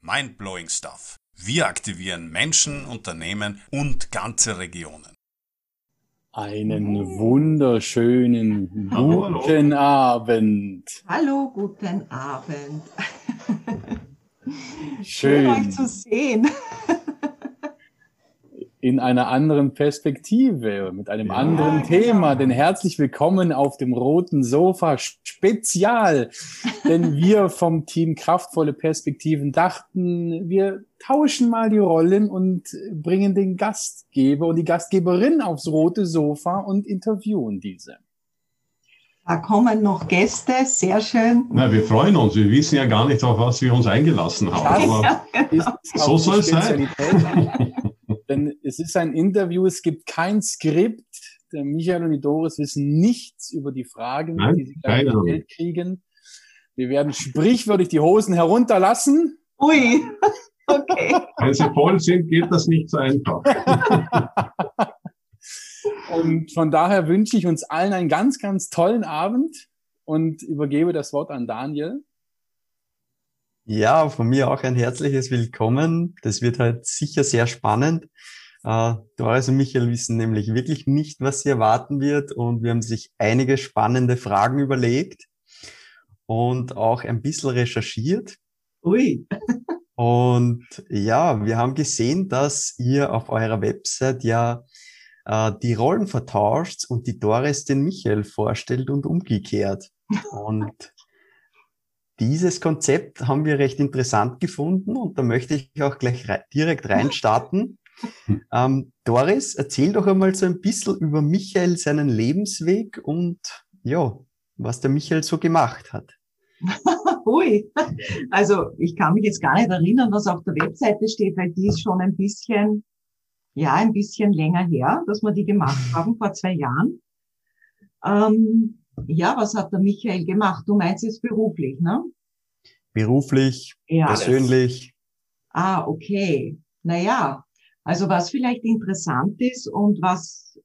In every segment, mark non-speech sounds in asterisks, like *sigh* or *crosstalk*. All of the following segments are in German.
Mindblowing Stuff. Wir aktivieren Menschen, Unternehmen und ganze Regionen. Einen wunderschönen guten Abend. Hallo, guten Abend. Schön. Schön euch zu sehen. In einer anderen Perspektive, mit einem ja, anderen Thema. Genau. Denn herzlich willkommen auf dem roten Sofa Spezial. *laughs* Denn wir vom Team Kraftvolle Perspektiven dachten, wir tauschen mal die Rollen und bringen den Gastgeber und die Gastgeberin aufs rote Sofa und interviewen diese. Da kommen noch Gäste, sehr schön. Na, wir freuen uns. Wir wissen ja gar nicht, auf was wir uns eingelassen haben. Aber so soll es sein. *laughs* Denn es ist ein Interview, es gibt kein Skript. Der Michael und die Doris wissen nichts über die Fragen, Nein, die sie gleich gestellt kriegen. Wir werden sprichwörtlich die Hosen herunterlassen. Ui, *laughs* okay. Wenn sie voll sind, geht das nicht so einfach. *laughs* und von daher wünsche ich uns allen einen ganz, ganz tollen Abend und übergebe das Wort an Daniel. Ja, von mir auch ein herzliches Willkommen. Das wird halt sicher sehr spannend. Äh, Doris und Michael wissen nämlich wirklich nicht, was sie erwarten wird und wir haben sich einige spannende Fragen überlegt und auch ein bisschen recherchiert. Ui. und ja, wir haben gesehen, dass ihr auf eurer Website ja äh, die Rollen vertauscht und die Doris den Michael vorstellt und umgekehrt. *laughs* Und dieses Konzept haben wir recht interessant gefunden und da möchte ich auch gleich re direkt reinstarten. *laughs* ähm, Doris, erzähl doch einmal so ein bisschen über Michael, seinen Lebensweg und ja, was der Michael so gemacht hat. *laughs* Hui, also ich kann mich jetzt gar nicht erinnern, was auf der Webseite steht, weil die ist schon ein bisschen, ja, ein bisschen länger her, dass wir die gemacht haben, vor zwei Jahren. Ähm, ja, was hat der Michael gemacht? Du meinst jetzt beruflich, ne? Beruflich, ja, persönlich. Ah, okay. Naja, also was vielleicht interessant ist und was,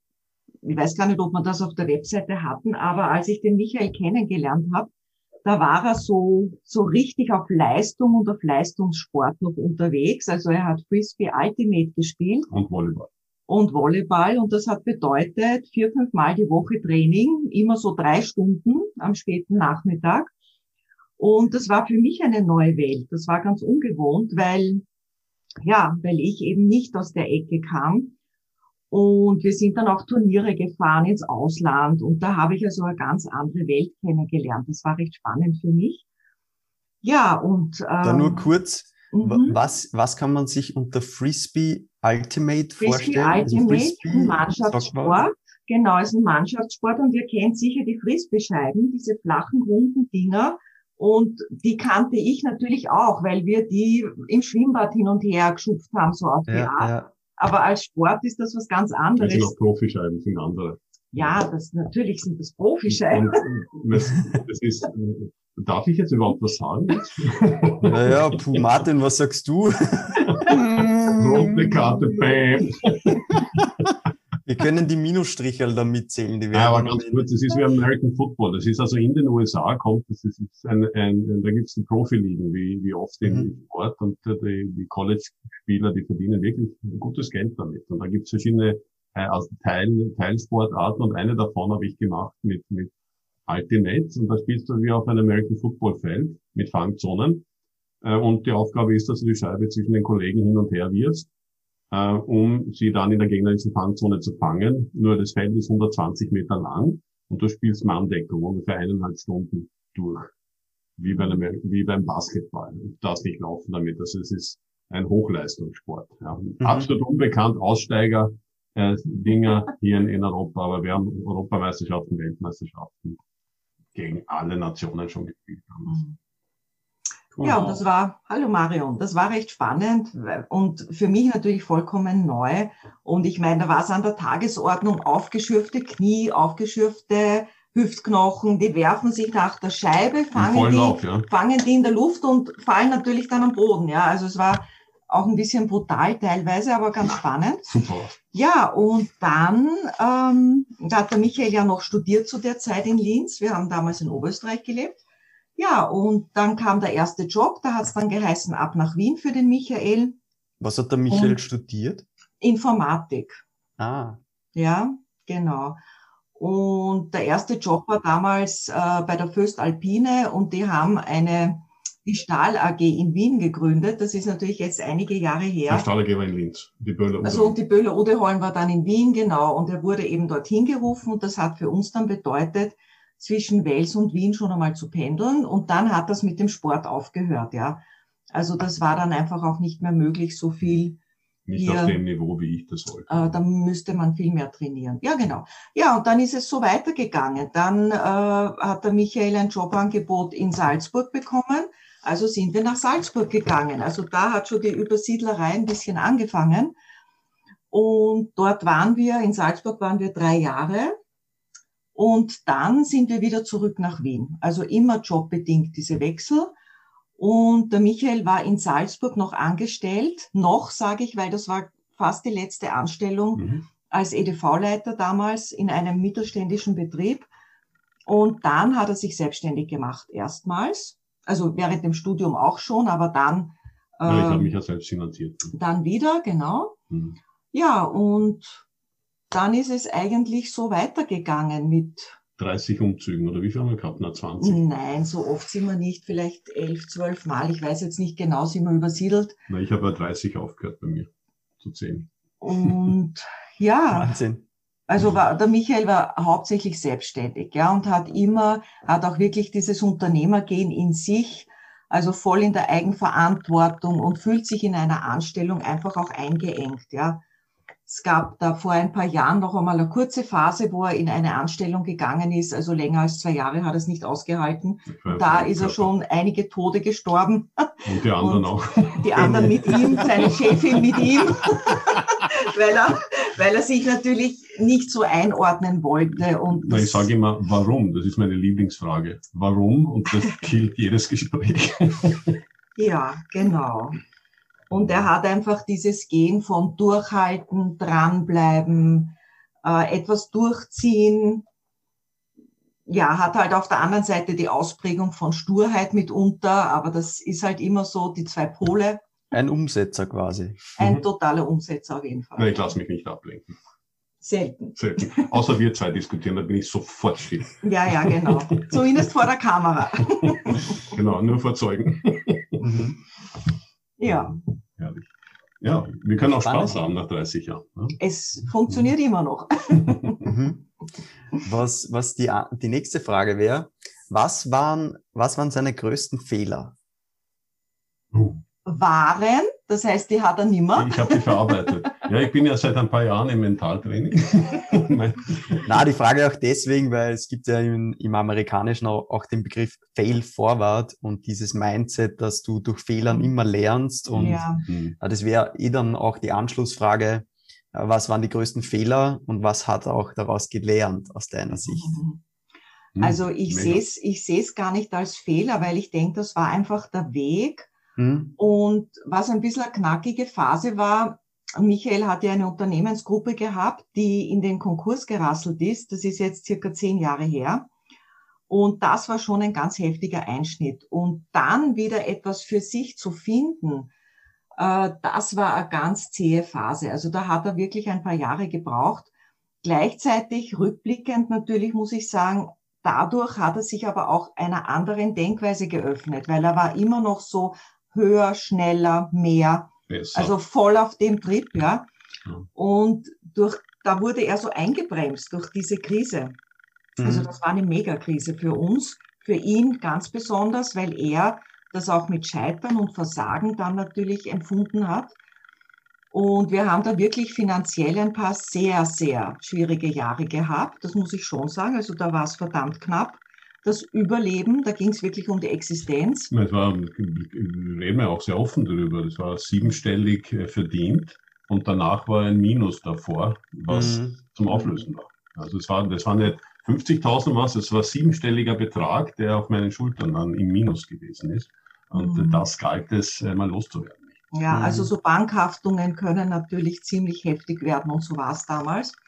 ich weiß gar nicht, ob wir das auf der Webseite hatten, aber als ich den Michael kennengelernt habe, da war er so, so richtig auf Leistung und auf Leistungssport noch unterwegs. Also er hat Frisbee Ultimate gespielt. Und Volleyball und Volleyball. Und das hat bedeutet vier, fünf Mal die Woche Training, immer so drei Stunden am späten Nachmittag. Und das war für mich eine neue Welt. Das war ganz ungewohnt, weil, ja, weil ich eben nicht aus der Ecke kam. Und wir sind dann auch Turniere gefahren ins Ausland. Und da habe ich also eine ganz andere Welt kennengelernt. Das war recht spannend für mich. Ja, und. Ähm, da nur kurz. Mhm. Was, was kann man sich unter Frisbee Ultimate Frisbee vorstellen? Also Ultimate, Frisbee, ein Mannschaftssport. Genau, ist ein Mannschaftssport und ihr kennt sicher die Frisbee-Scheiben, diese flachen, runden Dinger. Und die kannte ich natürlich auch, weil wir die im Schwimmbad hin und her geschupft haben, so auf die ja, Art. Ja. Aber als Sport ist das was ganz anderes. Das sind auch Profischeiben, sind andere. Ja, das, natürlich sind das Profischeiben. Und, das, das ist, Darf ich jetzt überhaupt was sagen? naja, puh, Martin, was sagst du? Rote Karte, bam. Wir können die Minusstriche da mitzählen. Die ja, aber ganz kurz, das ist wie American Football. Das ist also in den USA kommt, das ist ein, ein, da gibt es die Profiligen, wie, wie oft mhm. im Sport und die, die College-Spieler, die verdienen wirklich gutes Geld damit. Und da gibt es verschiedene äh, also Teil, Teilsportarten und eine davon habe ich gemacht mit, mit Ultimate und da spielst du wie auf einem American Football Feld mit Fangzonen. Äh, und die Aufgabe ist, dass du die Scheibe zwischen den Kollegen hin und her wirfst, äh, um sie dann in der gegnerischen Fangzone zu fangen. Nur das Feld ist 120 Meter lang und du spielst Manndeckung ungefähr eineinhalb Stunden durch. Wie, bei einem, wie beim Basketball. Du darfst nicht laufen damit. Also es ist ein Hochleistungssport. Ja. Mhm. Absolut unbekannt, Aussteiger, äh, Dinger hier in, in Europa, aber wir haben Europameisterschaften, Weltmeisterschaften gegen alle Nationen schon gespielt haben. Mhm. Ja, und das war, hallo Marion, das war recht spannend und für mich natürlich vollkommen neu. Und ich meine, da war es an der Tagesordnung aufgeschürfte Knie, aufgeschürfte Hüftknochen, die werfen sich nach der Scheibe, fangen die, auf, ja. fangen die in der Luft und fallen natürlich dann am Boden. Ja, also es war auch ein bisschen brutal teilweise, aber ganz spannend. Super. Ja, und dann, ähm, da hat der Michael ja noch studiert zu der Zeit in Linz. Wir haben damals in Oberösterreich gelebt. Ja, und dann kam der erste Job, da hat es dann geheißen, ab nach Wien für den Michael. Was hat der Michael Und- studiert? Informatik. Ah, Ja, genau. Und der erste Job war damals äh, bei der Föst Alpine und die haben eine die Stahl AG in Wien gegründet. Das ist natürlich jetzt einige Jahre her. Stahlergeber in Linz, die Böller. Also und die Böhler Odeholm war dann in Wien, genau, und er wurde eben dorthin gerufen und das hat für uns dann bedeutet, zwischen Wels und Wien schon einmal zu pendeln und dann hat das mit dem Sport aufgehört, ja. Also das war dann einfach auch nicht mehr möglich, so viel Nicht hier- auf dem Niveau, wie ich das wollte. äh, dann müsste man viel mehr trainieren. Ja, genau. Ja, und dann ist es so weitergegangen. Dann äh, hat der Michael ein Jobangebot in Salzburg bekommen. Also sind wir nach Salzburg gegangen. Also da hat schon die Übersiedlerei ein bisschen angefangen. Und dort waren wir, in Salzburg waren wir drei Jahre. Und dann sind wir wieder zurück nach Wien. Also immer jobbedingt diese Wechsel. Und der Michael war in Salzburg noch angestellt. Noch, sage ich, weil das war fast die letzte Anstellung Mhm. als EDV-Leiter damals in einem mittelständischen Betrieb. Und dann hat er sich selbstständig gemacht erstmals. Also während dem Studium auch schon, aber dann, Ja, ich habe ähm, mich ja selbst finanziert. dann wieder, genau. Mhm. Ja, und dann ist es eigentlich so weitergegangen mit, 30 Umzügen, oder wie viel haben wir gehabt? Na, 20. nein, so oft sind wir nicht, vielleicht elf, zwölf Mal, ich weiß jetzt nicht genau, sind wir übersiedelt. Na, ich habe bei 30 aufgehört bei mir. Zu 10. Und *laughs* ja, Wahnsinn. Also war, der Michael war hauptsächlich selbstständig, ja, und hat immer, hat auch wirklich dieses Unternehmergehen in sich, also voll in der Eigenverantwortung und fühlt sich in einer Anstellung einfach auch eingeengt, ja. Es gab da vor ein paar Jahren noch einmal eine kurze Phase, wo er in eine Anstellung gegangen ist, also länger als zwei Jahre hat er es nicht ausgehalten. Da ist er schon einige Tode gestorben, Und die anderen und- auch. die anderen mit ihm, seine Chefin mit ihm, *laughs* weil er, weil er sich natürlich nicht so einordnen wollte. Und ich sage immer, warum? Das ist meine Lieblingsfrage. Warum? Und das *laughs* killt jedes Gespräch. Ja, genau. Und er hat einfach dieses Gehen von durchhalten, dranbleiben, äh, etwas durchziehen. Ja, hat halt auf der anderen Seite die Ausprägung von Sturheit mitunter, aber das ist halt immer so die zwei Pole. Ein Umsetzer quasi. Ein Mhm. totaler Umsetzer auf jeden Na, Fall. ich lasse mich nicht ablenken. Selten. Selten. Außer wir zwei diskutieren, da bin ich sofort still. Ja, ja, genau. Zumindest vor der Kamera. *laughs* Genau, nur vor Zeugen. Mhm. Ja. Ja, wir können auch Spannend. Spaß haben nach 30 Jahren. Ne? es funktioniert immer noch. Mhm. Was, was die, die nächste Frage wäre, was waren, was waren seine größten Fehler? Waren, das heißt, die hat er nimmer. Ich habe die verarbeitet. Ja, ich bin ja seit ein paar Jahren im Mentaltraining. *laughs* Na, die Frage auch deswegen, weil es gibt ja im, im Amerikanischen auch, auch den Begriff Fail Forward und dieses Mindset, dass du durch Fehlern immer lernst und Ja, Hm. Ja, das wäre eh dann auch die Anschlussfrage, äh, was waren die größten Fehler und was hat er auch daraus gelernt aus deiner Sicht? Hm. Also ich sehe es ich sehe es gar nicht als Fehler, weil ich denke, das war einfach der Weg. Hm? Und was ein bisschen eine knackige Phase war, Michael hat ja eine Unternehmensgruppe gehabt, die in den Konkurs gerasselt ist. Das ist jetzt circa zehn Jahre her. Und das war schon ein ganz heftiger Einschnitt. Und dann wieder etwas für sich zu finden, äh, das war eine ganz zähe Phase. Also da hat er wirklich ein paar Jahre gebraucht. Gleichzeitig, rückblickend natürlich, muss ich sagen, dadurch hat er sich aber auch einer anderen Denkweise geöffnet, weil er war immer noch so höher, schneller, mehr, Besser. also voll auf dem Trip, ja. Ja. Und durch, da wurde er so eingebremst durch diese Krise. Also Mhm. das war eine Megakrise für uns, für ihn ganz besonders, weil er das auch mit Scheitern und Versagen dann natürlich empfunden hat. Und wir haben da wirklich finanziell ein paar sehr, sehr schwierige Jahre gehabt. Das muss ich schon sagen. Also da war es verdammt knapp. Das Überleben, da ging es wirklich um die Existenz. Es war, wir reden ja auch sehr offen darüber, das war siebenstellig äh, verdient und danach war ein Minus davor, was Mhm. zum Auflösen war. Also es war, das war nicht 50.000 was, es war siebenstelliger Betrag, der auf meinen Schultern dann im Minus gewesen ist. Und Mhm. das galt es, äh, mal loszuwerden. Ja, Mhm. also so Bankhaftungen können natürlich ziemlich heftig werden und so war es damals.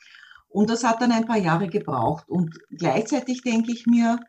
Und das hat dann ein paar Jahre gebraucht. Und gleichzeitig denke ich mir,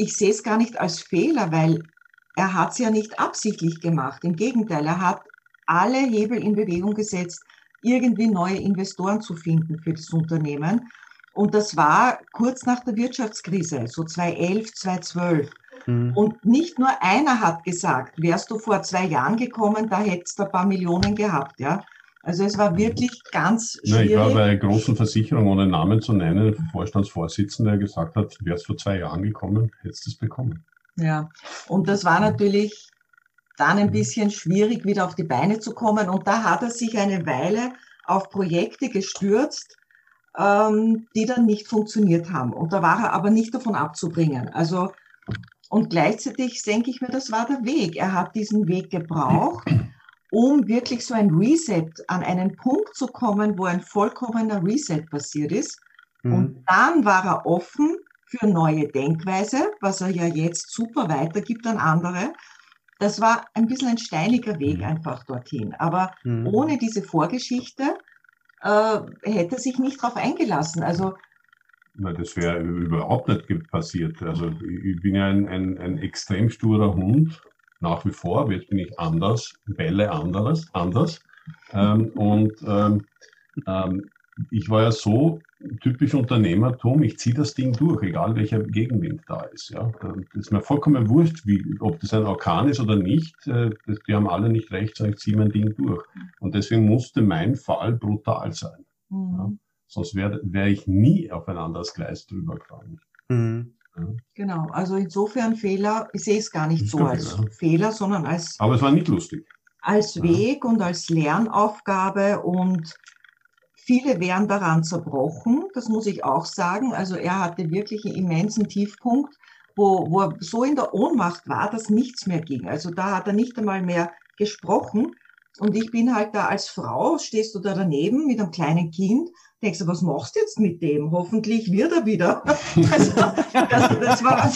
ich sehe es gar nicht als Fehler, weil er hat es ja nicht absichtlich gemacht. Im Gegenteil, er hat alle Hebel in Bewegung gesetzt, irgendwie neue Investoren zu finden für das Unternehmen. Und das war kurz nach der Wirtschaftskrise, so 2011, 2012. Mhm. Und nicht nur einer hat gesagt, wärst du vor zwei Jahren gekommen, da hättest du ein paar Millionen gehabt, ja. Also es war wirklich ganz schwierig. Ja, ich war bei einer großen Versicherung, ohne Namen zu nennen, Vorstandsvorsitzender, der gesagt hat, wärst vor zwei Jahren gekommen, hättest du es bekommen. Ja, und das war natürlich dann ein bisschen schwierig, wieder auf die Beine zu kommen. Und da hat er sich eine Weile auf Projekte gestürzt, ähm, die dann nicht funktioniert haben. Und da war er aber nicht davon abzubringen. Also, und gleichzeitig denke ich mir, das war der Weg. Er hat diesen Weg gebraucht, um wirklich so ein Reset an einen Punkt zu kommen, wo ein vollkommener Reset passiert ist. Mhm. Und dann war er offen für neue Denkweise, was er ja jetzt super weitergibt an andere. Das war ein bisschen ein steiniger Weg mhm. einfach dorthin. Aber mhm. ohne diese Vorgeschichte äh, hätte sich nicht darauf eingelassen. Also na, das wäre überhaupt nicht passiert. Also ich bin ja ein, ein, ein extrem sturer Hund, nach wie vor. Jetzt bin ich anders, bälle anders, anders. Ähm, und ähm, ähm, ich war ja so typisch Unternehmertum, ich ziehe das Ding durch, egal welcher Gegenwind da ist. Ja. Das ist mir vollkommen wurscht, wie, ob das ein Orkan ist oder nicht. Äh, die haben alle nicht recht, sondern ich ziehe mein Ding durch. Und deswegen musste mein Fall brutal sein. Mhm. Ja. Sonst wäre wär ich nie auf ein anderes Gleis drüber gefahren. Mhm. Ja. Genau, also insofern Fehler, ich sehe es gar nicht so als Fehler. Fehler, sondern als. Aber es war nicht lustig. Als Weg und als Lernaufgabe und Viele wären daran zerbrochen, das muss ich auch sagen. Also er hatte wirklich einen immensen Tiefpunkt, wo, wo er so in der Ohnmacht war, dass nichts mehr ging. Also da hat er nicht einmal mehr gesprochen. Und ich bin halt da als Frau, stehst du da daneben mit einem kleinen Kind, denkst du, was machst du jetzt mit dem? Hoffentlich wird er wieder. *laughs* Also, das, das war,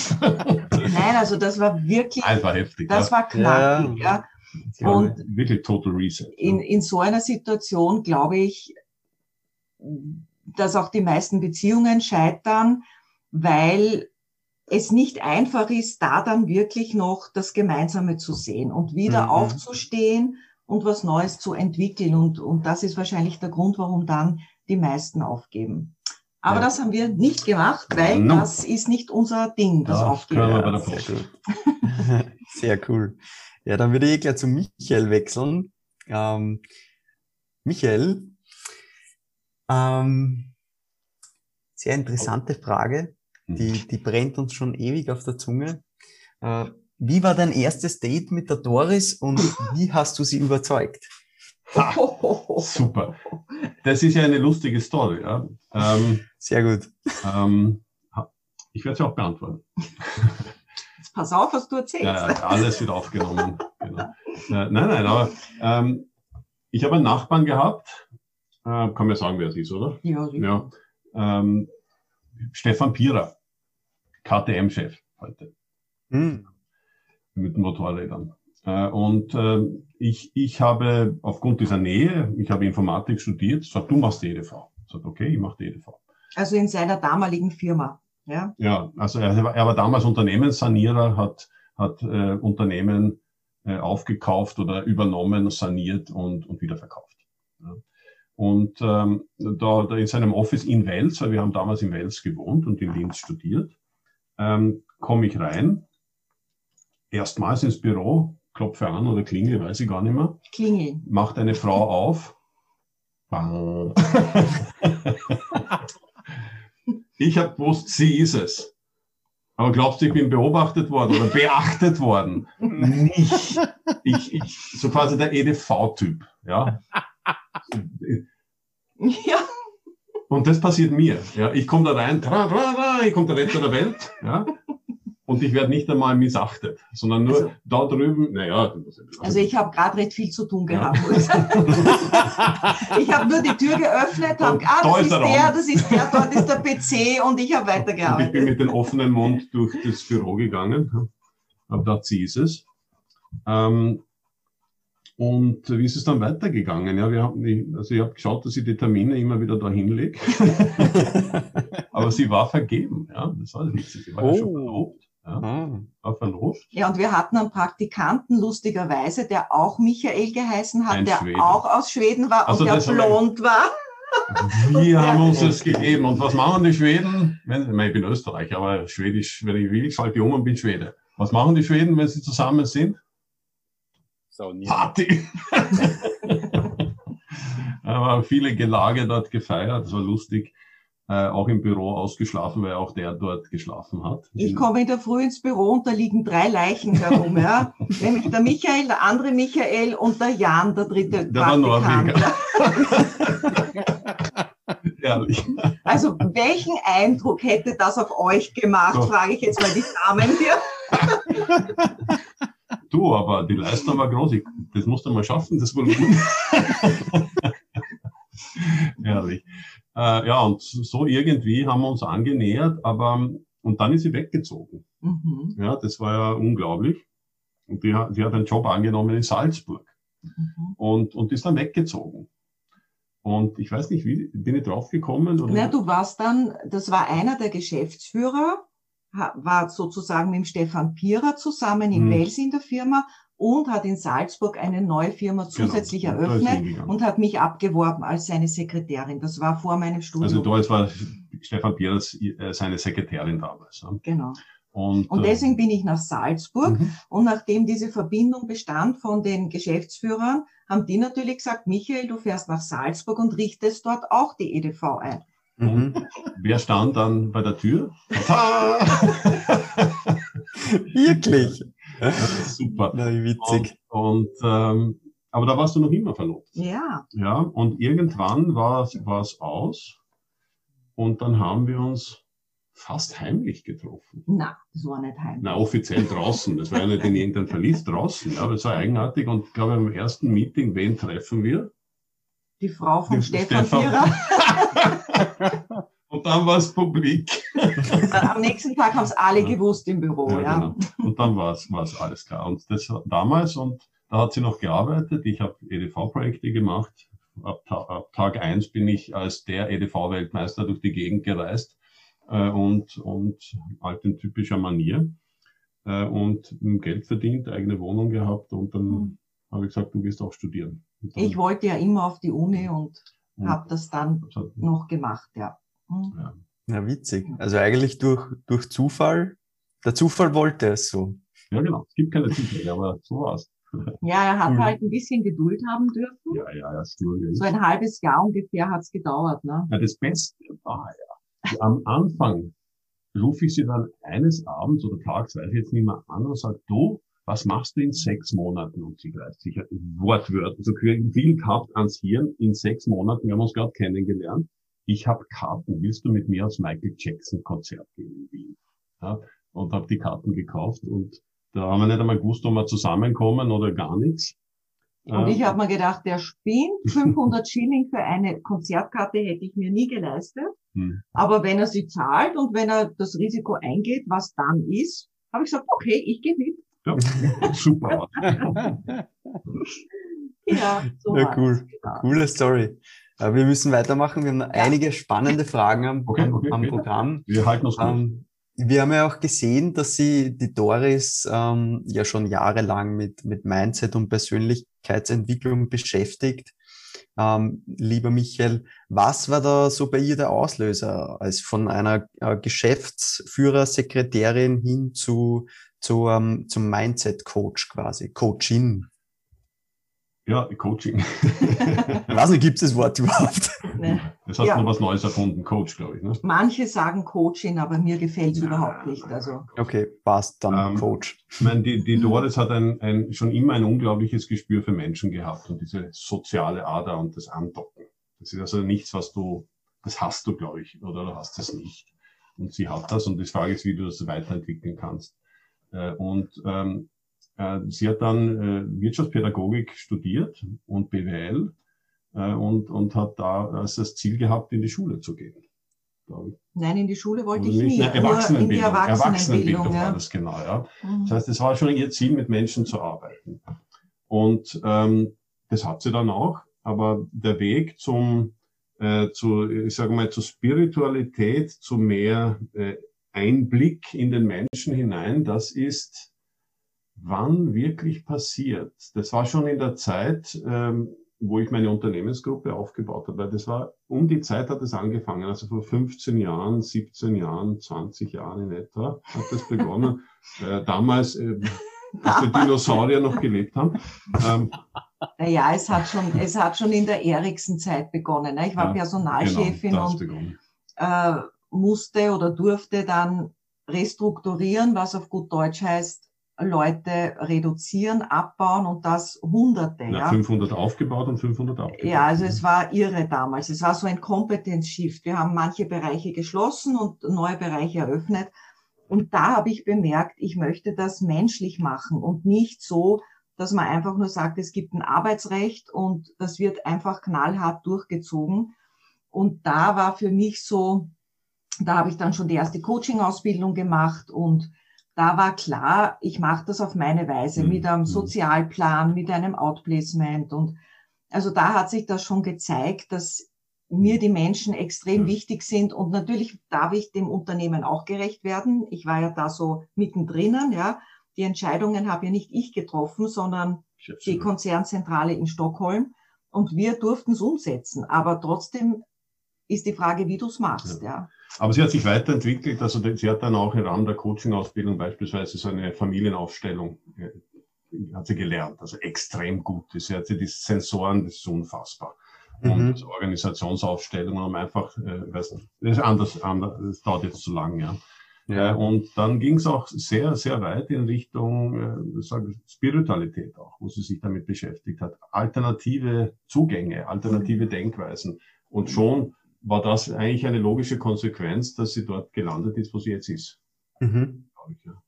nein, also das war wirklich, Einfach heftig, das ja. war knackig, ja. ja. Und wirklich total reset. In, in so einer Situation, glaube ich, dass auch die meisten Beziehungen scheitern, weil es nicht einfach ist, da dann wirklich noch das Gemeinsame zu sehen und wieder mhm. aufzustehen und was Neues zu entwickeln. Und, und das ist wahrscheinlich der Grund, warum dann die meisten aufgeben. Aber ja. das haben wir nicht gemacht, weil no. das ist nicht unser Ding, das ja, Aufgeben. Sehr cool. *laughs* Sehr cool. Ja, dann würde ich gleich zu Michael wechseln. Ähm, Michael, ähm, sehr interessante Frage, die, mhm. die brennt uns schon ewig auf der Zunge. Äh, wie war dein erstes Date mit der Doris und *laughs* wie hast du sie überzeugt? Ha, super. Das ist ja eine lustige Story. Ja? Ähm, Sehr gut. Ähm, ich werde sie auch beantworten. Jetzt pass auf, was du erzählst. Ja, alles wird aufgenommen. genau. äh, nein, nein, aber ähm, ich habe einen Nachbarn gehabt, äh, kann man sagen, wer es ist, oder? Ja, ja. Ähm, Stefan Pierer, KTM-Chef heute. Hm. Mit Motorrädern. Äh, und äh, ich, ich habe aufgrund dieser Nähe, ich habe Informatik studiert, sagt, du machst EDV. Sagt, okay, ich mache EDV. Also in seiner damaligen Firma. Ja, ja also er, er war damals Unternehmenssanierer, hat, hat äh, Unternehmen äh, aufgekauft oder übernommen, saniert und, und wieder verkauft. Ja. Und ähm, da, da in seinem Office in Wels, weil wir haben damals in Wels gewohnt und in Linz studiert, ähm, komme ich rein, erstmals ins Büro, klopfe an oder klingel, weiß ich gar nicht mehr. Klingel. Macht eine Frau auf. Bang. *laughs* ich habe gewusst, sie ist es. Aber glaubst du, ich bin beobachtet worden oder beachtet worden? Nicht. Ich, ich, so quasi der EDV-Typ, ja. Ja. Und das passiert mir. Ja, ich komme da rein, tra, tra, tra, ich komme der Retter der Welt, ja, und ich werde nicht einmal missachtet, sondern nur also, da drüben, naja. Also ich habe gerade recht viel zu tun gehabt. Ja. *laughs* ich habe nur die Tür geöffnet, habe, ah, das da ist, ist der, das ist der, dort ist der PC und ich habe weitergearbeitet. Und ich bin mit dem offenen Mund durch das Büro gegangen, habe da sie ist es. Ähm, und wie ist es dann weitergegangen? Ja, wir haben, also ich habe geschaut, dass ich die Termine immer wieder dahin lege. *laughs* Aber sie war vergeben. Ja, das war. Sie war oh. ja schon verlobt. Ja, ah. war verlobt. Ja, und wir hatten einen Praktikanten, lustigerweise, der auch Michael geheißen hat, Ein der Schwede. auch aus Schweden war also und der blond war. Wir *laughs* haben uns das gegeben. Und was machen die Schweden? Wenn, ich bin Österreicher, aber Schwedisch, wenn ich will, schalte ich um und bin Schwede. Was machen die Schweden, wenn sie zusammen sind? Party! *laughs* *laughs* aber viele Gelage dort gefeiert, das war lustig äh, auch im Büro ausgeschlafen, weil auch der dort geschlafen hat. Ich komme in der Früh ins Büro und da liegen drei Leichen herum, ja. *laughs* Nämlich der Michael, der andere Michael und der Jan, der dritte der Praktikant. *laughs* Ehrlich. Also welchen Eindruck hätte das auf euch gemacht, so. frage ich jetzt mal die Damen hier. Du, aber die Leistung war groß. Ich, das musst du mal schaffen, das wurde gut. *laughs* Ehrlich. Äh, ja, und so irgendwie haben wir uns angenähert, aber und dann ist sie weggezogen. Mhm. Ja, das war ja unglaublich. Und die, die hat einen Job angenommen in Salzburg mhm. und, und ist dann weggezogen. Und ich weiß nicht, wie bin ich draufgekommen? Oder? Na, du warst dann, das war einer der Geschäftsführer, war sozusagen mit dem Stefan Pierer zusammen in hm. Wels in der Firma und hat in Salzburg eine neue Firma genau. zusätzlich genau. eröffnet und hat mich abgeworben als seine Sekretärin. Das war vor meinem Studium. Also damals war Stefan Pierres äh, seine Sekretärin damals. Genau. Und, und, äh, deswegen bin ich nach Salzburg. Mhm. Und nachdem diese Verbindung bestand von den Geschäftsführern, haben die natürlich gesagt, Michael, du fährst nach Salzburg und richtest dort auch die EDV ein. Mhm. Wer stand dann bei der Tür? *laughs* *laughs* Wirklich? *laughs* super. Na, wie witzig. Und, und ähm, aber da warst du noch immer verlobt. Ja. Ja, und irgendwann war es aus. Und dann haben wir uns fast heimlich getroffen. Na, das war nicht heimlich. Na, offiziell draußen. Das war ja nicht in irgendeinem Verlies draußen. Ja, das war eigenartig. Und ich glaube, im ersten Meeting, wen treffen wir? Die Frau von Stefan, Stefan. *laughs* *laughs* Und dann war es publik. Am nächsten Tag haben es alle gewusst im Büro. Ja, ja. Genau. Und dann war es alles klar. Und das damals, und da hat sie noch gearbeitet. Ich habe EDV-Projekte gemacht. Ab, ab Tag eins bin ich als der EDV-Weltmeister durch die Gegend gereist äh, und, und halt in typischer Manier. Äh, und Geld verdient, eigene Wohnung gehabt und dann mhm. habe ich gesagt, du gehst auch studieren. Ich wollte ja immer auf die Uni und mhm. habe das dann noch gemacht, ja. Ja. ja, witzig. Also eigentlich durch, durch Zufall. Der Zufall wollte es so. Ja, genau. Es gibt keine Zufälle, aber so war's. Ja, er hat halt ein bisschen Geduld haben dürfen. Ja, ja, ja, So ein halbes Jahr ungefähr hat's gedauert, ne? Ja, das Beste war ja, am Anfang rufe ich sie dann eines Abends oder tags, weiß ich jetzt nicht mehr an und sage, du, was machst du in sechs Monaten? Und sie greift sich wortwörtlich, so viel gehabt ans Hirn in sechs Monaten, wir haben uns gerade kennengelernt ich habe Karten, willst du mit mir aufs Michael Jackson Konzert gehen in Wien? Ja, und habe die Karten gekauft und da haben wir nicht einmal gewusst, ob wir zusammenkommen oder gar nichts. Und ich habe mir gedacht, der spinnt, *laughs* 500 Schilling für eine Konzertkarte hätte ich mir nie geleistet. Hm. Aber wenn er sie zahlt und wenn er das Risiko eingeht, was dann ist, habe ich gesagt, okay, ich gehe mit. Ja, *laughs* super. *laughs* ja, so ja, cool. Coole Story. Wir müssen weitermachen. Wir haben noch einige spannende Fragen am, okay, okay, am Programm. Wir halten uns ähm, Wir haben ja auch gesehen, dass Sie die Doris ähm, ja schon jahrelang mit, mit Mindset und Persönlichkeitsentwicklung beschäftigt. Ähm, lieber Michael, was war da so bei ihr der Auslöser, als von einer äh, Geschäftsführersekretärin hin zu, zu ähm, zum Mindset-Coach quasi, Coachin? Ja, Coaching. ich weiß nicht, gibt es das Wort überhaupt? Nee. Das hast ja. noch was Neues erfunden, Coach, glaube ich. Ne? Manche sagen Coaching, aber mir gefällt es ja. überhaupt nicht. Also. Okay, passt dann ähm, Coach. Ich meine, die, die Doris hat ein, ein, schon immer ein unglaubliches Gespür für Menschen gehabt und diese soziale Ader und das Andocken. Das ist also nichts, was du, das hast du, glaube ich, oder du hast es nicht. Und sie hat das und die Frage ist, wie du das weiterentwickeln kannst. Äh, und ähm, äh, sie hat dann äh, Wirtschaftspädagogik studiert und BWL äh, und, und hat da als das Ziel gehabt, in die Schule zu gehen. Nein, in die Schule wollte ich nicht. Nein, Erwachsenenbildung, in die Erwachsenenbildung, Erwachsenenbildung ja. war das genau. Ja. Mhm. Das heißt, es war schon ihr Ziel, mit Menschen zu arbeiten. Und ähm, das hat sie dann auch. Aber der Weg zum, äh, zu, ich sage mal, zur Spiritualität, zu mehr äh, Einblick in den Menschen hinein, das ist, wann wirklich passiert. Das war schon in der Zeit, ähm, wo ich meine Unternehmensgruppe aufgebaut habe, weil das war, um die Zeit hat es angefangen, also vor 15 Jahren, 17 Jahren, 20 Jahren in etwa hat das begonnen. *laughs* äh, damals, äh, als die Dinosaurier noch gelebt haben. Ähm, naja, es hat schon, es hat schon in der Eriksen-Zeit begonnen. Ne? Ich war ja, Personalchefin genau, und äh, musste oder durfte dann restrukturieren, was auf gut Deutsch heißt, Leute reduzieren, abbauen und das Hunderte. Ja, ja. 500 aufgebaut und 500 abgebaut. Ja, also es war irre damals. Es war so ein Kompetenzshift. Wir haben manche Bereiche geschlossen und neue Bereiche eröffnet. Und da habe ich bemerkt, ich möchte das menschlich machen und nicht so, dass man einfach nur sagt, es gibt ein Arbeitsrecht und das wird einfach knallhart durchgezogen. Und da war für mich so, da habe ich dann schon die erste Coaching-Ausbildung gemacht und da war klar, ich mache das auf meine Weise mhm. mit einem mhm. Sozialplan, mit einem Outplacement und also da hat sich das schon gezeigt, dass mir die Menschen extrem ja. wichtig sind und natürlich darf ich dem Unternehmen auch gerecht werden. Ich war ja da so mittendrin, ja. Die Entscheidungen habe ja nicht ich getroffen, sondern die Konzernzentrale in Stockholm und wir durften es umsetzen. Aber trotzdem ist die Frage, wie du es machst, ja. ja. Aber sie hat sich weiterentwickelt. Also sie hat dann auch im Rahmen der Coaching-Ausbildung beispielsweise so eine Familienaufstellung äh, hat sie gelernt, also extrem gut. Sie hat sie die Sensoren, das ist unfassbar. Mhm. Und Organisationsaufstellungen um einfach, äh, weiß nicht, das ist anders, anders, das dauert jetzt zu lang, ja. Ja. Äh, und dann ging es auch sehr, sehr weit in Richtung äh, sage Spiritualität auch, wo sie sich damit beschäftigt hat. Alternative Zugänge, alternative Denkweisen. Und schon war das eigentlich eine logische Konsequenz, dass sie dort gelandet ist, wo sie jetzt ist. Mhm. Ich, ja.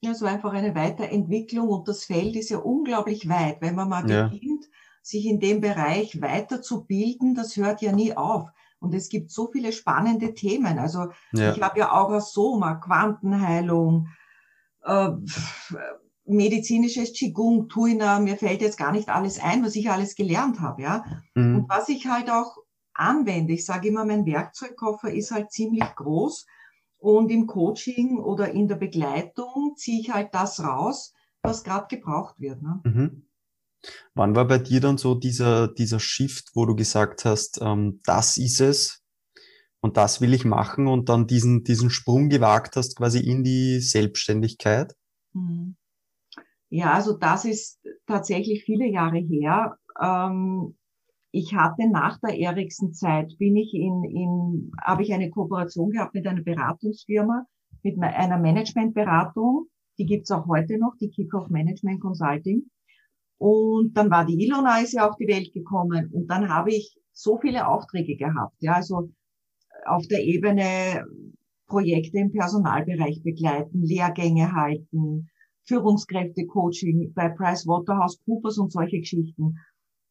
ja, es war einfach eine Weiterentwicklung und das Feld ist ja unglaublich weit. Wenn man mal ja. beginnt, sich in dem Bereich weiterzubilden, das hört ja nie auf. Und es gibt so viele spannende Themen. Also ja. ich habe ja auch Aurasoma, Quantenheilung, äh, medizinisches Qigong, Tuina, mir fällt jetzt gar nicht alles ein, was ich alles gelernt habe, ja. Mhm. Und was ich halt auch anwende. Ich sage immer, mein Werkzeugkoffer ist halt ziemlich groß und im Coaching oder in der Begleitung ziehe ich halt das raus, was gerade gebraucht wird. Ne? Mhm. Wann war bei dir dann so dieser, dieser Shift, wo du gesagt hast, ähm, das ist es und das will ich machen und dann diesen, diesen Sprung gewagt hast quasi in die Selbstständigkeit? Mhm. Ja, also das ist tatsächlich viele Jahre her. Ähm, ich hatte nach der Eriksen-Zeit bin ich in, in habe ich eine Kooperation gehabt mit einer Beratungsfirma, mit einer Managementberatung. Die gibt's auch heute noch, die Kickoff Management Consulting. Und dann war die Ilona ist ja auf die Welt gekommen und dann habe ich so viele Aufträge gehabt. Ja, also auf der Ebene Projekte im Personalbereich begleiten, Lehrgänge halten, Führungskräfte-Coaching bei PricewaterhouseCoopers und solche Geschichten.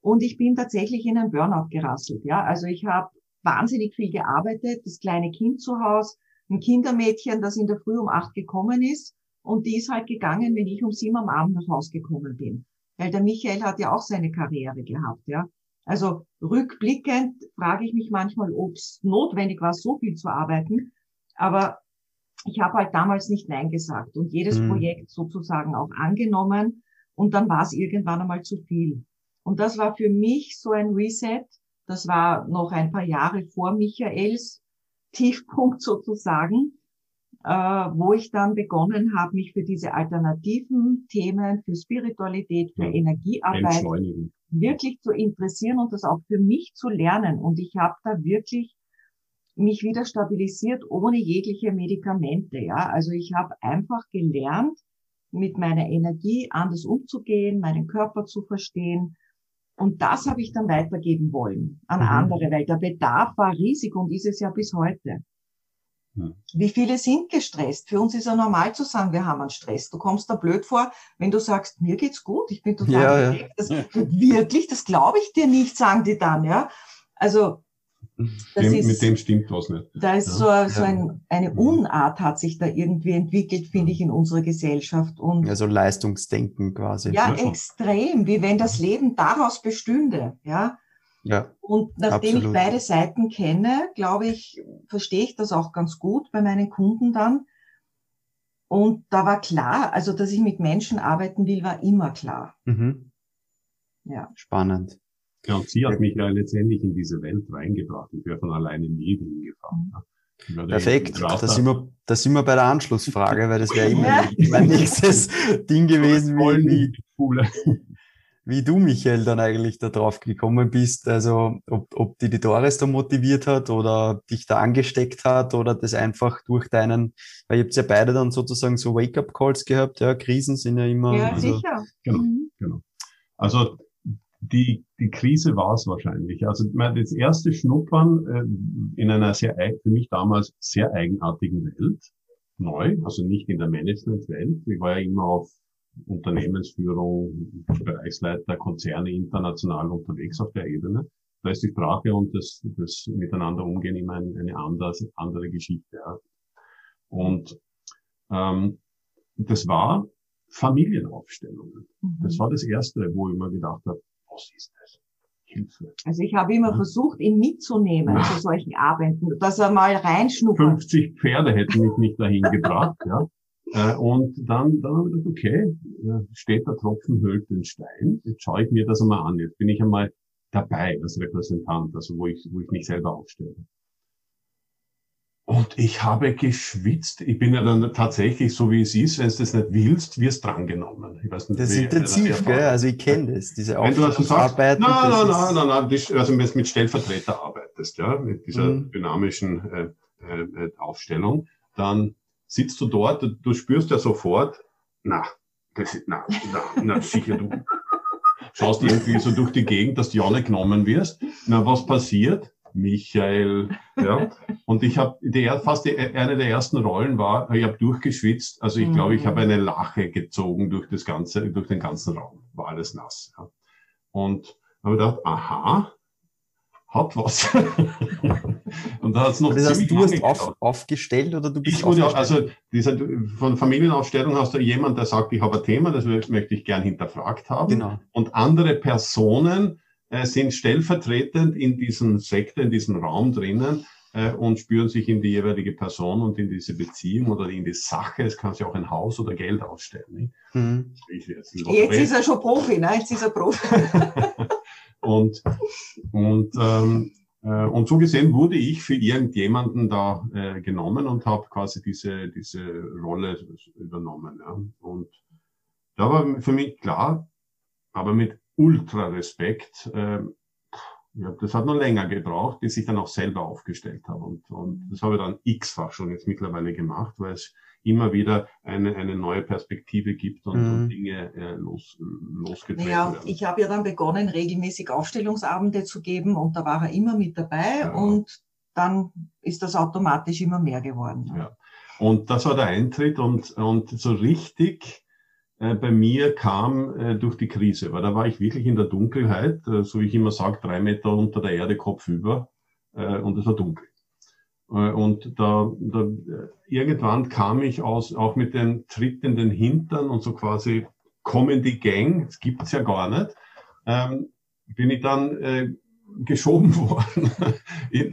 Und ich bin tatsächlich in ein Burnout gerasselt. Ja, also ich habe wahnsinnig viel gearbeitet, das kleine Kind zu Hause, ein Kindermädchen, das in der Früh um acht gekommen ist und die ist halt gegangen, wenn ich um sieben am Abend nach Hause gekommen bin. Weil der Michael hat ja auch seine Karriere gehabt, ja. Also rückblickend frage ich mich manchmal, ob es notwendig war, so viel zu arbeiten. Aber ich habe halt damals nicht Nein gesagt und jedes mhm. Projekt sozusagen auch angenommen. Und dann war es irgendwann einmal zu viel. Und das war für mich so ein Reset. Das war noch ein paar Jahre vor Michaels Tiefpunkt *laughs* sozusagen, äh, wo ich dann begonnen habe, mich für diese alternativen Themen, für Spiritualität, für ja, Energiearbeit wirklich zu interessieren und das auch für mich zu lernen. Und ich habe da wirklich mich wieder stabilisiert ohne jegliche Medikamente. Ja, also ich habe einfach gelernt, mit meiner Energie anders umzugehen, meinen Körper zu verstehen, und das habe ich dann weitergeben wollen an mhm. andere, weil der Bedarf war riesig und ist es ja bis heute. Mhm. Wie viele sind gestresst? Für uns ist ja normal zu sagen, wir haben einen Stress. Du kommst da blöd vor, wenn du sagst, mir geht's gut, ich bin total ja, ja. Das, wirklich, das glaube ich dir nicht, sagen die dann, ja. Also dem, ist, mit dem stimmt was nicht. Da ist ja. so, so ein, eine Unart hat sich da irgendwie entwickelt, finde ich, in unserer Gesellschaft. Und also Leistungsdenken quasi. Ja, ja extrem, wie wenn das Leben daraus bestünde, ja. Ja, Und nachdem absolut. ich beide Seiten kenne, glaube ich, verstehe ich das auch ganz gut bei meinen Kunden dann. Und da war klar, also dass ich mit Menschen arbeiten will, war immer klar. Mhm. Ja. Spannend. Ja, und sie hat mich ja letztendlich in diese Welt reingebracht. Ich wäre von alleine nie hingefahren. der Perfekt. Da sind, wir, da sind wir bei der Anschlussfrage, weil das wäre immer *laughs* mein nächstes Ding gewesen, wie, *laughs* wie, du, Michael, dann eigentlich da drauf gekommen bist. Also ob, ob die die Doris da motiviert hat oder dich da angesteckt hat oder das einfach durch deinen, weil ihr habt ja beide dann sozusagen so Wake-up-Calls gehabt. Ja, Krisen sind ja immer. Ja, also, sicher. Genau. Mhm. Also die, die Krise war es wahrscheinlich. Also das erste Schnuppern äh, in einer sehr, für mich damals sehr eigenartigen Welt, neu, also nicht in der Managementwelt. Ich war ja immer auf Unternehmensführung, Bereichsleiter, Konzerne international unterwegs auf der Ebene. Da ist die Sprache und das, das Miteinander umgehen immer ein, eine anders, andere Geschichte. Ja. Und ähm, das war Familienaufstellungen. Das Mhm. war das Erste, wo ich mir gedacht habe, was ist das? Hilfe. Also ich habe immer versucht, ihn mitzunehmen zu solchen Abenden, dass er mal reinschnuppert. 50 Pferde hätten mich nicht dahin gebracht. Ja. Äh, Und dann, dann habe ich gedacht, okay, äh, steht der Tropfen höhlt den Stein. Jetzt schaue ich mir das einmal an. Jetzt bin ich einmal dabei als Repräsentant, also wo ich, wo ich mich selber aufstelle. Und ich habe geschwitzt. Ich bin ja dann tatsächlich, so wie es ist, wenn du das nicht willst, wirst drangenommen. Ich weiß nicht, Das ist intensiv, gell? Also ich kenne das, diese Wenn du also sagst, nein, das nein, nein, nein, nein, also wenn du mit Stellvertreter arbeitest, ja, mit dieser Mhm. dynamischen äh, äh, äh, Aufstellung, dann sitzt du dort, du, du spürst ja sofort, na, das ist, na, na, na, sicher, du *laughs* schaust irgendwie so durch die Gegend, dass du ja nicht genommen wirst. Na, was passiert? Michael, ja. Und ich habe die fast die, eine der ersten Rollen war, ich habe durchgeschwitzt. Also ich glaube, ich Mhm. habe eine Lache gezogen durch das ganze, durch den ganzen Raum. War alles nass. Ja. Und habe gedacht, aha, hat was. *laughs* und da hat es noch Das heißt, ziemlich du hast auf, aufgestellt oder du bist Ich wurde, also dieser, von Familienaufstellung hast du jemand, der sagt, ich habe ein Thema, das möchte ich gern hinterfragt haben Genau. und andere Personen äh, sind stellvertretend in diesem Sektor, in diesem Raum drinnen äh, und spüren sich in die jeweilige Person und in diese Beziehung oder in die Sache. Es kann sich auch ein Haus oder Geld ausstellen. Nicht? Mhm. Ich jetzt Jetzt ist er schon Profi, ne? Jetzt ist er Profi. *laughs* und und ähm, äh, und so gesehen wurde ich für irgendjemanden da äh, genommen und habe quasi diese diese Rolle übernommen. Ja. Und da war für mich klar, aber mit ultra Respekt. Äh, ja, das hat noch länger gebraucht, bis ich dann auch selber aufgestellt habe. Und, und das habe ich dann x-fach schon jetzt mittlerweile gemacht, weil es immer wieder eine, eine neue Perspektive gibt und, Mhm. und Dinge äh, los, losgetreten Ja, werden. ich habe ja dann begonnen, regelmäßig Aufstellungsabende zu geben und da war er immer mit dabei Ja. und dann ist das automatisch immer mehr geworden. Ja. Und das war der Eintritt und, und so richtig äh, bei mir kam äh, durch die Krise, weil da war ich wirklich in der Dunkelheit, äh, so wie ich immer sage, drei Meter unter der Erde, Kopf über äh, und es war dunkel. Äh, und da, da irgendwann kam ich aus, auch mit den Hintern und so quasi komm in die Gang, das gibt's ja gar nicht, ähm, bin ich dann äh, geschoben *laughs* worden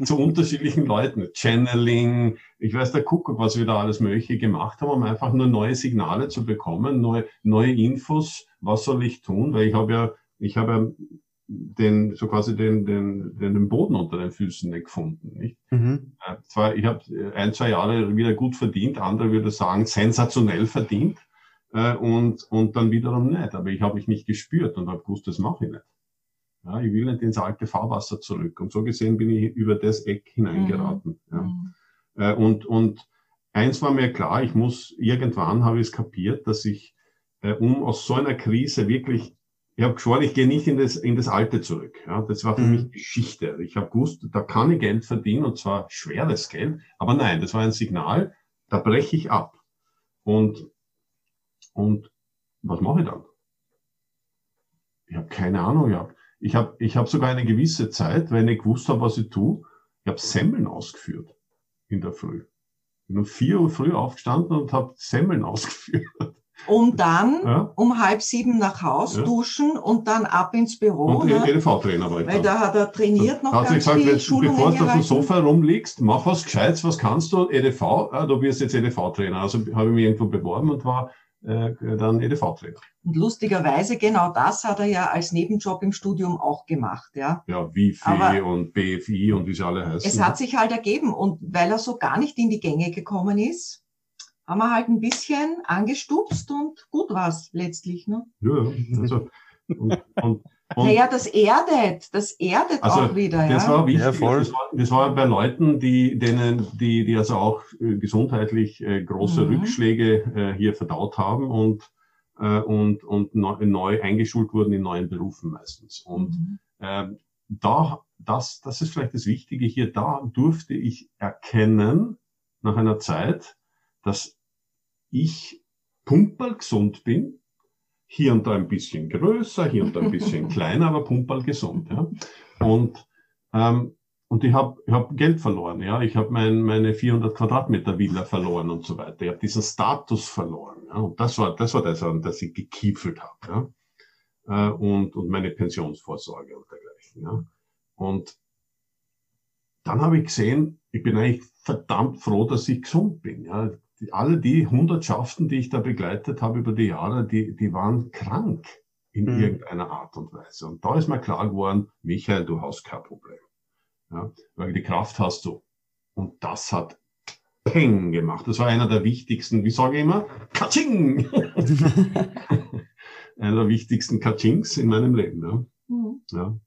zu unterschiedlichen Leuten. Channeling, ich weiß der Kuckuck, was wir da alles Mögliche gemacht haben, um einfach nur neue Signale zu bekommen, neue, neue Infos, was soll ich tun, weil ich habe ja, ich habe ja den, so quasi den, den, den, den Boden unter den Füßen nicht gefunden. Nicht? Mhm. Zwar, ich habe ein, zwei Jahre wieder gut verdient, andere würde sagen, sensationell verdient äh, und, und dann wiederum nicht. Aber ich habe mich nicht gespürt und habe gewusst, das mache ich nicht. Ja, ich will nicht ins alte Fahrwasser zurück. Und so gesehen bin ich über das Eck hineingeraten. Ja. Mhm. Äh, und, und eins war mir klar, ich muss, irgendwann habe ich es kapiert, dass ich, äh, um aus so einer Krise wirklich, ich habe geschworen, ich gehe nicht in das, in das Alte zurück. Ja, das war für Mhm. mich Geschichte. Ich habe gewusst, da kann ich Geld verdienen und zwar schweres Geld. Aber nein, das war ein Signal, da breche ich ab. Und, und was mache ich dann? Ich habe keine Ahnung gehabt. Ich habe ich hab sogar eine gewisse Zeit, wenn ich gewusst habe, was ich tue, ich habe Semmeln ausgeführt in der Früh. Bin um vier Uhr früh aufgestanden und habe Semmeln *laughs* ausgeführt. um dann Ja. um halb sieben nach Haus, Ja. duschen und dann ab ins Büro. Und ne? EDV-Trainer war ich Weil dann. da hat er trainiert noch Hat sie ganz gesagt, viel Schulungen bevor du auf dem. Sofa rumliegst, mach was Gescheites, was kannst du? EDV, ja, du wirst jetzt EDV-Trainer. Also habe ich mich irgendwo beworben und war äh, dann EDV-Trainer. Und lustigerweise genau das hat er ja als Nebenjob im Studium auch gemacht, ja. Ja, WIFI Aber- und BFI und wie sie alle heißen. Es hat sich halt ergeben und weil er so gar nicht in die Gänge gekommen ist, haben wir halt ein bisschen angestupst und gut war's letztlich, ne? ja, ja, also, und, und, und naja, das erdet, das erdet Also, auch wieder, Das ja. war wichtig. Ja, voll. Das, war, das war bei Leuten, die, denen, die, die also auch äh, gesundheitlich äh, große Mhm. Rückschläge äh, hier verdaut haben und, äh, und, und neu, neu eingeschult wurden in neuen Berufen meistens. Und Mhm. ähm, da, das, das ist vielleicht das Wichtige hier, da durfte ich erkennen, nach einer Zeit, dass ich pumperl gesund bin, hier und da ein bisschen größer, hier und da ein bisschen *laughs* kleiner, aber pumperl gesund. Ja. Und, ähm, und ich habe ich hab Geld verloren. Ja. Ich habe mein, meine 400 Quadratmeter Villa verloren und so weiter. Ich habe diesen Status verloren. Ja. Und das war das, war das an das ich gekiefelt habe. Ja. Äh, und, und meine Pensionsvorsorge und dergleichen. Ja. Und dann habe ich gesehen, ich bin eigentlich verdammt froh, dass ich gesund bin. Ja. Die, alle die Hundertschaften, die ich da begleitet habe über die Jahre, die, die waren krank in Mhm. irgendeiner Art und Weise. Und da ist mir klar geworden, Michael, du hast kein Problem. Ja, weil die Kraft hast du. Und das hat Peng gemacht. Das war einer der wichtigsten, wie sage ich immer, Katsching! *laughs* einer der wichtigsten Katschings in meinem Leben. Ja. Mhm. Ja.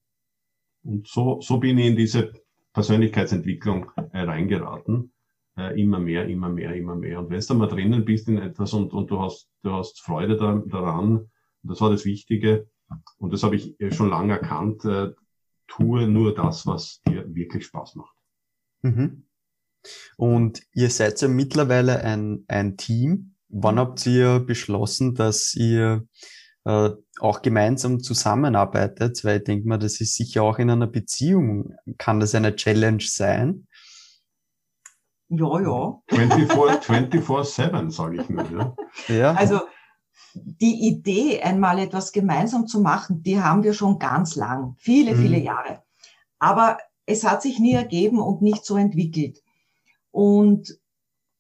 Und so, so bin ich in diese Persönlichkeitsentwicklung äh, reingeraten. Äh, immer mehr, immer mehr, immer mehr. Und wenn du mal drinnen bist in etwas und, und du hast, du hast Freude da, daran, das war das Wichtige. Und das habe ich äh, schon lange erkannt. Äh, tue nur das, was dir wirklich Spaß macht. Mhm. Und ihr seid ja mittlerweile ein, ein Team. Wann habt ihr beschlossen, dass ihr äh, auch gemeinsam zusammenarbeitet? Weil ich denke mal, das ist sicher auch in einer Beziehung, kann das eine Challenge sein. Ja, ja. 24 24-7, sage ich nur. Ja. Ja. Also die Idee, einmal etwas gemeinsam zu machen, die haben wir schon ganz lang, viele, Mhm. viele Jahre. Aber es hat sich nie ergeben und nicht so entwickelt. Und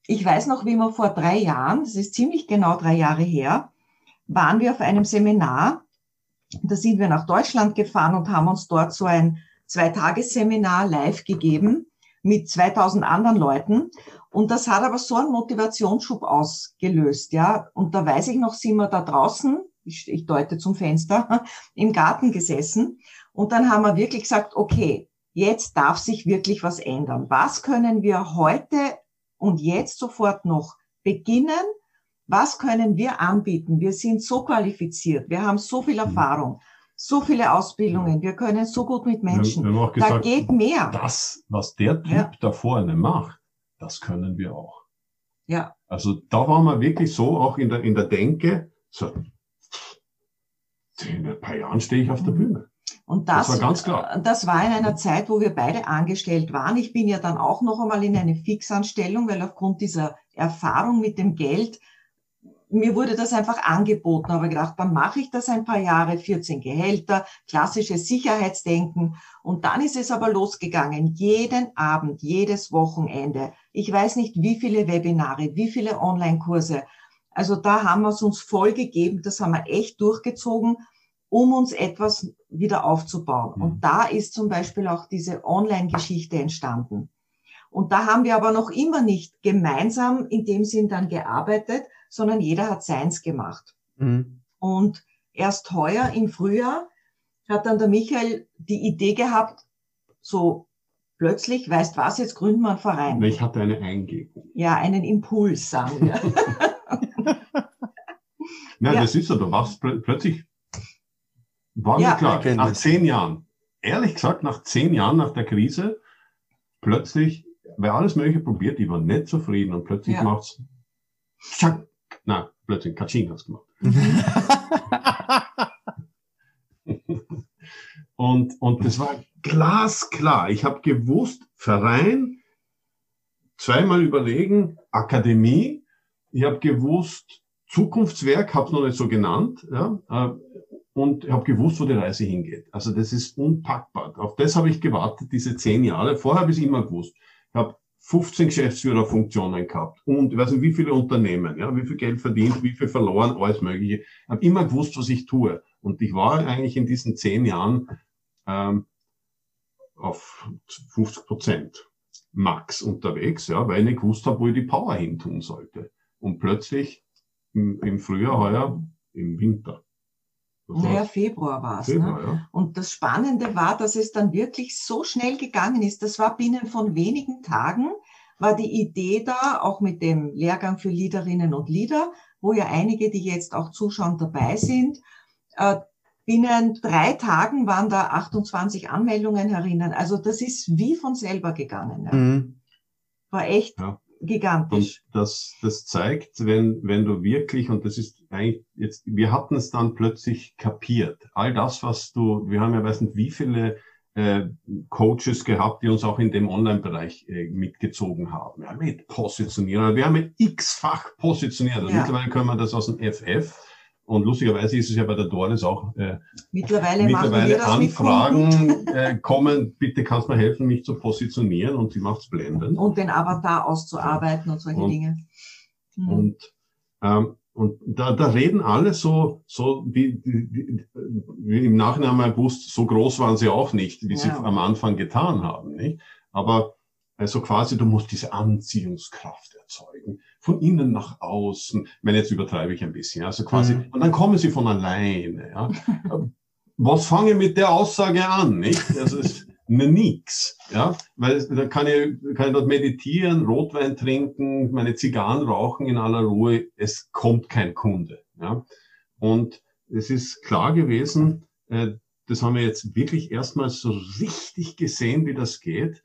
ich weiß noch, wie wir vor drei Jahren, das ist ziemlich genau drei Jahre her, waren wir auf einem Seminar. Da sind wir nach Deutschland gefahren und haben uns dort so ein Zweitagesseminar live gegeben mit 2000 anderen Leuten. Und das hat aber so einen Motivationsschub ausgelöst, ja. Und da weiß ich noch, sind wir da draußen, ich, ich deute zum Fenster, *laughs* im Garten gesessen. Und dann haben wir wirklich gesagt, okay, jetzt darf sich wirklich was ändern. Was können wir heute und jetzt sofort noch beginnen? Was können wir anbieten? Wir sind so qualifiziert. Wir haben so viel Erfahrung, so viele Ausbildungen. Wir können so gut mit Wir, Menschen. wir haben auch Da gesagt, geht mehr. das, was der Typ Ja. da vorne macht, das können wir auch. Ja. Also da waren wir wirklich so auch in der, in der Denke, so, in ein paar Jahren stehe ich auf der Mhm. Bühne. Und Das das, war ganz klar. das war in einer Zeit, wo wir beide angestellt waren. Ich bin ja dann auch noch einmal in eine Fixanstellung, weil aufgrund dieser Erfahrung mit dem Geld, mir wurde das einfach angeboten. Aber gedacht, dann mache ich das ein paar Jahre, 14 Gehälter, klassisches Sicherheitsdenken. Und dann ist es aber losgegangen. Jeden Abend, jedes Wochenende. Ich weiß nicht, wie viele Webinare, wie viele Online-Kurse. Also da haben wir es uns voll gegeben. Das haben wir echt durchgezogen um uns etwas wieder aufzubauen. Mhm. Und da ist zum Beispiel auch diese Online-Geschichte entstanden. Und da haben wir aber noch immer nicht gemeinsam in dem Sinn dann gearbeitet, sondern jeder hat seins gemacht. Mhm. Und erst heuer im Frühjahr hat dann der Michael die Idee gehabt, so plötzlich, weißt was, jetzt gründen wir einen Verein. Ich hatte eine Eingebung. Ja, einen Impuls, sagen wir. *laughs* Nein, Ja. das ist so, du wachst plö plötzlich, war Ja. mir klar, nach zehn Jahren, ehrlich gesagt, nach zehn Jahren nach der Krise, plötzlich, weil alles Mögliche probiert, die waren nicht zufrieden und plötzlich Ja. macht's, tschack, na, plötzlich Katsching hat's gemacht. *laughs* Und, und das war glasklar. Ich habe gewusst, Verein, zweimal überlegen, Akademie. Ich habe gewusst, Zukunftswerk, habe es noch nicht so genannt, ja, äh, und habe gewusst, wo die Reise hingeht. Also das ist unpackbar. Auf das habe ich gewartet, diese zehn Jahre. Vorher habe ich es immer gewusst. Ich habe 15 Geschäftsführerfunktionen gehabt und ich weiß nicht, wie viele Unternehmen, ja, wie viel Geld verdient, wie viel verloren, alles Mögliche. Ich habe immer gewusst, was ich tue. Und ich war eigentlich in diesen zehn Jahren ähm, auf 50 Prozent max unterwegs, ja, weil ich nicht gewusst habe, wo ich die Power hin tun sollte. Und plötzlich im, im Frühjahr heuer, im Winter. Naja, Februar war es. Ne? Ja. Und das Spannende war, dass es dann wirklich so schnell gegangen ist. Das war binnen von wenigen Tagen, war die Idee da, auch mit dem Lehrgang für Leaderinnen und Leader, wo ja einige, die jetzt auch zuschauen, dabei sind. Äh, binnen drei Tagen waren da 28 Anmeldungen herinnen. Also das ist wie von selber gegangen. Ja. Mhm. War echt ja. Gigantisch. Und das, das zeigt, wenn, wenn du wirklich, und das ist eigentlich jetzt, wir hatten es dann plötzlich kapiert. All das, was du, wir haben ja weiß nicht, wie viele äh, Coaches gehabt, die uns auch in dem Online-Bereich äh, mitgezogen haben. Ja, mit Positionieren. Wir haben x-fach positioniert. Also ja. Mittlerweile können wir das aus dem FF und lustigerweise ist es ja bei der Doris auch äh, mittlerweile, mittlerweile Anfragen äh, kommen, bitte kannst du mir helfen, mich zu positionieren und sie macht's blenden. Und den Avatar auszuarbeiten und solche und, Dinge. Mhm. Und, ähm, und da, da reden alle so, so wie, wie, wie im Nachhinein mal gewusst, so groß waren sie auch nicht, wie ja. sie am Anfang getan haben. Nicht? Aber also quasi, du musst diese Anziehungskraft erzeugen von innen nach außen. Ich meine, jetzt übertreibe ich ein bisschen. Also quasi, mhm. und dann kommen sie von alleine. Ja. *laughs* Was fange ich mit der Aussage an? Nicht? Das ist nix. Ja, weil da kann ich, kann ich dort meditieren, Rotwein trinken, meine Zigarren rauchen in aller Ruhe. Es kommt kein Kunde. Ja, und es ist klar gewesen, äh, das haben wir jetzt wirklich erstmal so richtig gesehen, wie das geht,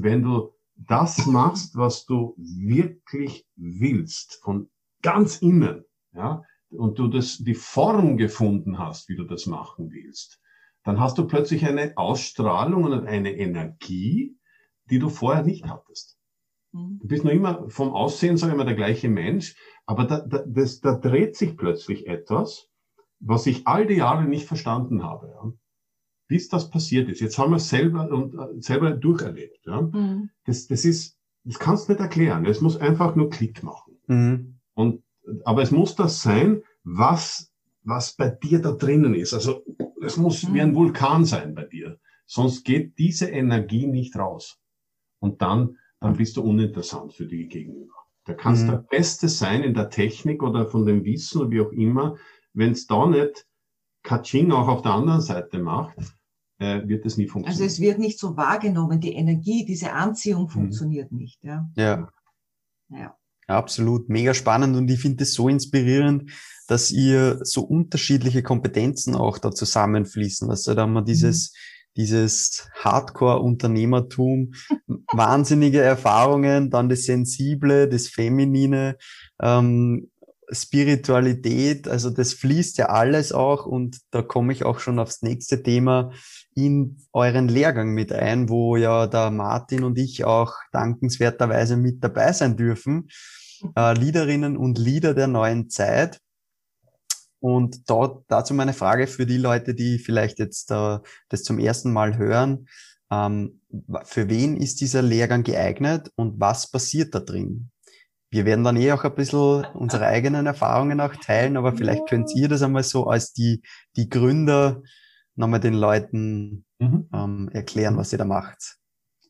wenn du das machst, was du wirklich willst, von ganz innen, ja, und du das, die Form gefunden hast, wie du das machen willst, dann hast du plötzlich eine Ausstrahlung und eine Energie, die du vorher nicht hattest. Mhm. Du bist noch immer vom Aussehen, sage ich mal, der gleiche Mensch, aber da, da, das, da dreht sich plötzlich etwas, was ich all die Jahre nicht verstanden habe. Ja bis das passiert ist. Jetzt haben wir es selber und äh, selber durcherlebt. Ja? Mhm. Das, das ist, das kannst du nicht erklären. Es muss einfach nur Klick machen. Mhm. Und, aber es muss das sein, was, was bei dir da drinnen ist. Also, es muss mhm. wie ein Vulkan sein bei dir. Sonst geht diese Energie nicht raus. Und dann, dann bist du uninteressant für die Gegenüber. Da kannst mhm. der Beste sein in der Technik oder von dem Wissen oder wie auch immer. Wenn es da nicht Kaching auch auf der anderen Seite macht, äh, wird es nie funktionieren. Also es wird nicht so wahrgenommen, die Energie, diese Anziehung mhm. funktioniert mhm. nicht. Ja. ja. Ja. Absolut, mega spannend und ich finde es so inspirierend, dass ihr so unterschiedliche Kompetenzen auch da zusammenfließen. Also da haben wir dieses, mhm. dieses Hardcore-Unternehmertum, *laughs* wahnsinnige Erfahrungen, dann das Sensible, das Feminine, ähm, Spiritualität, also das fließt ja alles auch und da komme ich auch schon aufs nächste Thema in euren Lehrgang mit ein, wo ja der Martin und ich auch dankenswerterweise mit dabei sein dürfen. Äh, Leaderinnen und Leader der neuen Zeit. Und dort, dazu meine Frage für die Leute, die vielleicht jetzt äh, das zum ersten Mal hören. Ähm, für wen ist dieser Lehrgang geeignet und was passiert da drin? Wir werden dann eh auch ein bisschen unsere eigenen Erfahrungen auch teilen, aber vielleicht könnt ihr das einmal so als die, die Gründer nochmal den Leuten mhm. ähm, erklären, was ihr da macht.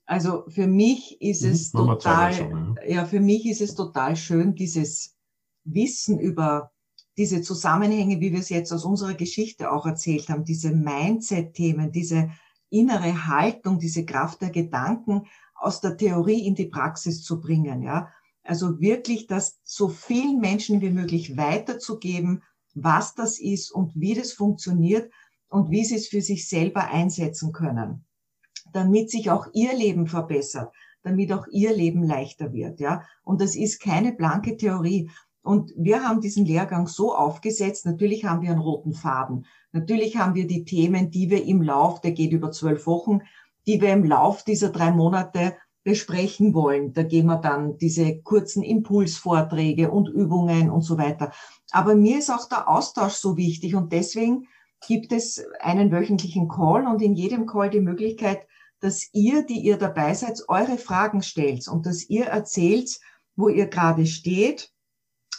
Also für mich ist mhm. es total, schon, ja. ja, für mich ist es total schön, dieses Wissen über diese Zusammenhänge, wie wir es jetzt aus unserer Geschichte auch erzählt haben, diese Mindset-Themen, diese innere Haltung, diese Kraft der Gedanken aus der Theorie in die Praxis zu bringen, ja. Also wirklich das so vielen Menschen wie möglich weiterzugeben, was das ist und wie das funktioniert und wie sie es für sich selber einsetzen können, damit sich auch ihr Leben verbessert, damit auch ihr Leben leichter wird, ja. Und das ist keine blanke Theorie. Und wir haben diesen Lehrgang so aufgesetzt, natürlich haben wir einen roten Faden. Natürlich haben wir die Themen, die wir im Lauf, der geht über zwölf Wochen, die wir im Lauf dieser drei Monate besprechen wollen. Da gehen wir dann diese kurzen Impulsvorträge und Übungen und so weiter. Aber mir ist auch der Austausch so wichtig und deswegen gibt es einen wöchentlichen Call und in jedem Call die Möglichkeit, dass ihr, die ihr dabei seid, eure Fragen stellt und dass ihr erzählt, wo ihr gerade steht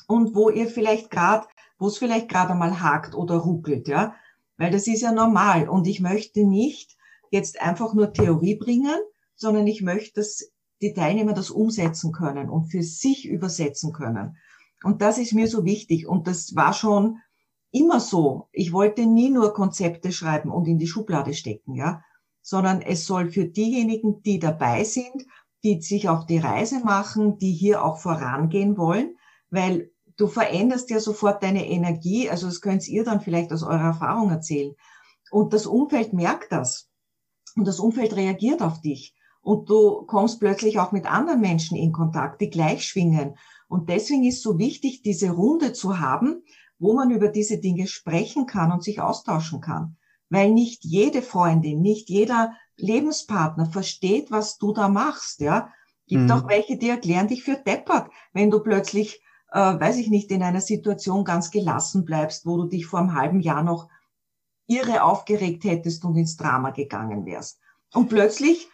und wo ihr vielleicht gerade, wo es vielleicht gerade mal hakt oder ruckelt, ja. Weil das ist ja normal und ich möchte nicht jetzt einfach nur Theorie bringen, sondern ich möchte, dass die Teilnehmer das umsetzen können und für sich übersetzen können. Und das ist mir so wichtig. Und das war schon immer so. Ich wollte nie nur Konzepte schreiben und in die Schublade stecken, ja, sondern es soll für diejenigen, die dabei sind, die sich auf die Reise machen, die hier auch vorangehen wollen, weil du veränderst ja sofort deine Energie. Also das könnt ihr dann vielleicht aus eurer Erfahrung erzählen. Und das Umfeld merkt das. Und das Umfeld reagiert auf dich und du kommst plötzlich auch mit anderen Menschen in Kontakt, die gleich schwingen. Und deswegen ist so wichtig, diese Runde zu haben, wo man über diese Dinge sprechen kann und sich austauschen kann. Weil nicht jede Freundin, nicht jeder Lebenspartner versteht, was du da machst, ja. Gibt mhm. auch welche, die erklären dich für deppert, wenn du plötzlich, äh, weiß ich nicht, in einer Situation ganz gelassen bleibst, wo du dich vor einem halben Jahr noch irre aufgeregt hättest und ins Drama gegangen wärst. Und plötzlich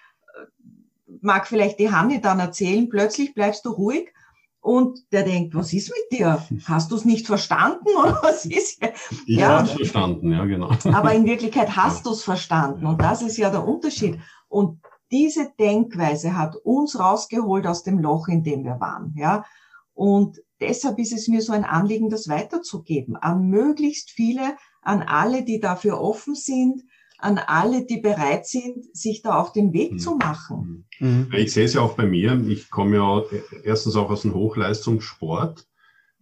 mag vielleicht die Hanni dann erzählen, plötzlich bleibst du ruhig und der denkt, was ist mit dir? Hast du es nicht verstanden oder *laughs* was ist hier? Ich ja, habe es verstanden, ja genau. *laughs* Aber in Wirklichkeit hast du es verstanden und das ist ja der Unterschied. Und diese Denkweise hat uns rausgeholt aus dem Loch, in dem wir waren, ja. Und deshalb ist es mir so ein Anliegen, das weiterzugeben an möglichst viele, an alle, die dafür offen sind, an alle, die bereit sind, sich da auf den Weg mhm. zu machen. Mhm. Ich sehe es ja auch bei mir. Ich komme ja erstens auch aus dem Hochleistungssport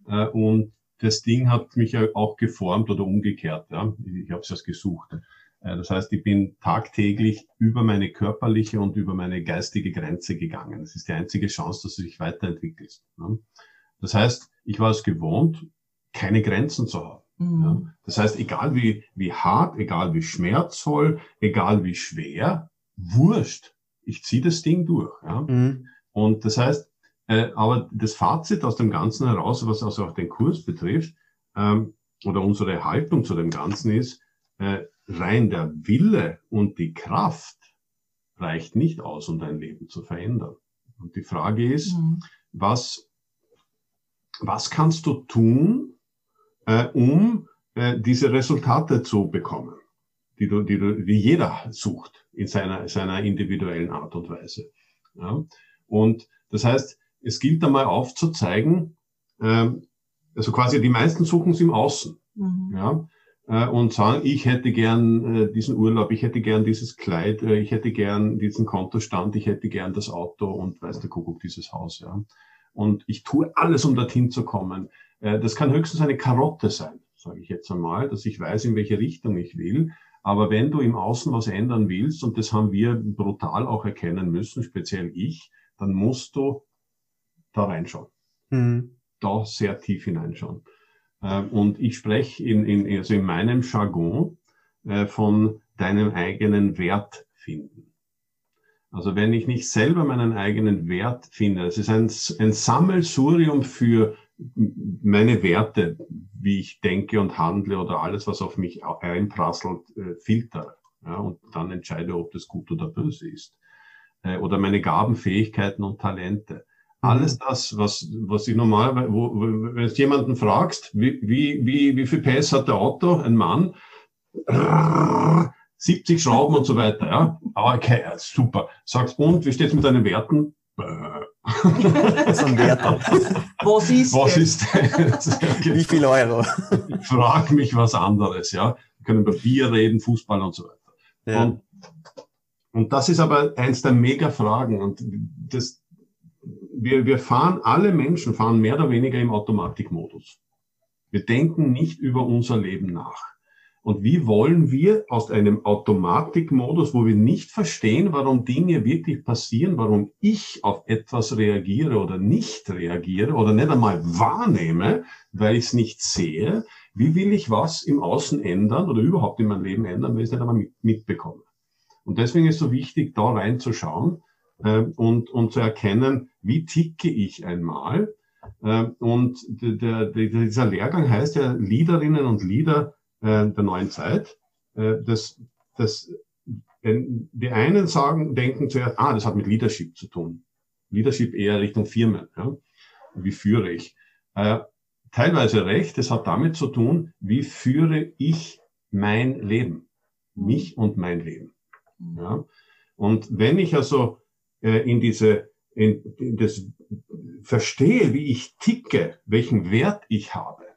äh, und das Ding hat mich ja auch geformt oder umgekehrt. Ja? Ich habe es erst gesucht. Äh, das heißt, ich bin tagtäglich über meine körperliche und über meine geistige Grenze gegangen. Das ist die einzige Chance, dass du dich weiterentwickelst. Ne? Das heißt, ich war es gewohnt, keine Grenzen zu haben. Mhm. Ja? Das heißt, egal wie, wie hart, egal wie schmerzvoll, egal wie schwer, wurscht. Ich ziehe das Ding durch. Ja? Mhm. Und das heißt, äh, aber das Fazit aus dem Ganzen heraus, was also auch den Kurs betrifft, ähm, oder unsere Haltung zu dem Ganzen ist, äh, rein der Wille und die Kraft reicht nicht aus, um dein Leben zu verändern. Und die Frage ist, mhm. was, was kannst du tun, äh, um äh, diese Resultate zu bekommen, die, du, die, du, die jeder sucht in seiner, seiner individuellen Art und Weise. Ja? Und das heißt, es gilt einmal aufzuzeigen, äh, also quasi die meisten suchen es im Außen. Mhm. Ja? Äh, und sagen, ich hätte gern äh, diesen Urlaub, ich hätte gern dieses Kleid, äh, ich hätte gern diesen Kontostand, ich hätte gern das Auto und weiß der Kuckuck dieses Haus. Ja? Und ich tue alles, um dorthin zu kommen. Äh, das kann höchstens eine Karotte sein, sage ich jetzt einmal, dass ich weiß, in welche Richtung ich will. Aber wenn du im Außen was ändern willst, und das haben wir brutal auch erkennen müssen, speziell ich, dann musst du da reinschauen. Mhm. Da sehr tief hineinschauen. Äh, und ich spreche in, in, also in meinem Jargon äh, von deinem eigenen Wert finden. Also wenn ich nicht selber meinen eigenen Wert finde, es ist ein, ein Sammelsurium für meine Werte, wie ich denke und handle oder alles, was auf mich einprasselt, äh, filter. Ja, und dann entscheide, ob das gut oder böse ist. Äh, oder meine Gaben, Fähigkeiten und Talente. Alles mhm. das, was, was ich normalerweise, wo, wenn du jemanden fragst, wie, wie, wie, wie viel PS hat der Auto, ein Mann, 70 Schrauben und so weiter, ja. Aber okay, super. Sagst, und wie steht's mit deinen Werten? So ein Wert. Was ist Was ist das? *laughs* Wie viel Euro? Ich frage mich was anderes, ja. Wir können über Bier reden, Fußball und so weiter. Ja. Und, und das ist aber eins der Mega-Fragen. Und das, wir, wir fahren, alle Menschen fahren mehr oder weniger im Automatikmodus. Wir denken nicht über unser Leben nach. Und wie wollen wir aus einem Automatikmodus, wo wir nicht verstehen, warum Dinge wirklich passieren, warum ich auf etwas reagiere oder nicht reagiere oder nicht einmal wahrnehme, weil ich es nicht sehe, wie will ich was im Außen ändern oder überhaupt in meinem Leben ändern, wenn ich es nicht einmal mit, mitbekomme. Und deswegen ist es so wichtig, da reinzuschauen, äh, und, und zu erkennen, wie ticke ich einmal. Äh, und der, der, dieser Lehrgang heißt ja Leaderinnen und Leader äh, der neuen Zeit. Äh, das, das, wenn die einen sagen, denken zuerst, ah, das hat mit Leadership zu tun. Leadership eher Richtung Firmen. Ja? Wie führe ich? Äh, teilweise recht, es hat damit zu tun, wie führe ich mein Leben, mich und mein Leben. Ja? Und wenn ich also äh, in diese, in, in das verstehe, wie ich ticke, welchen Wert ich habe,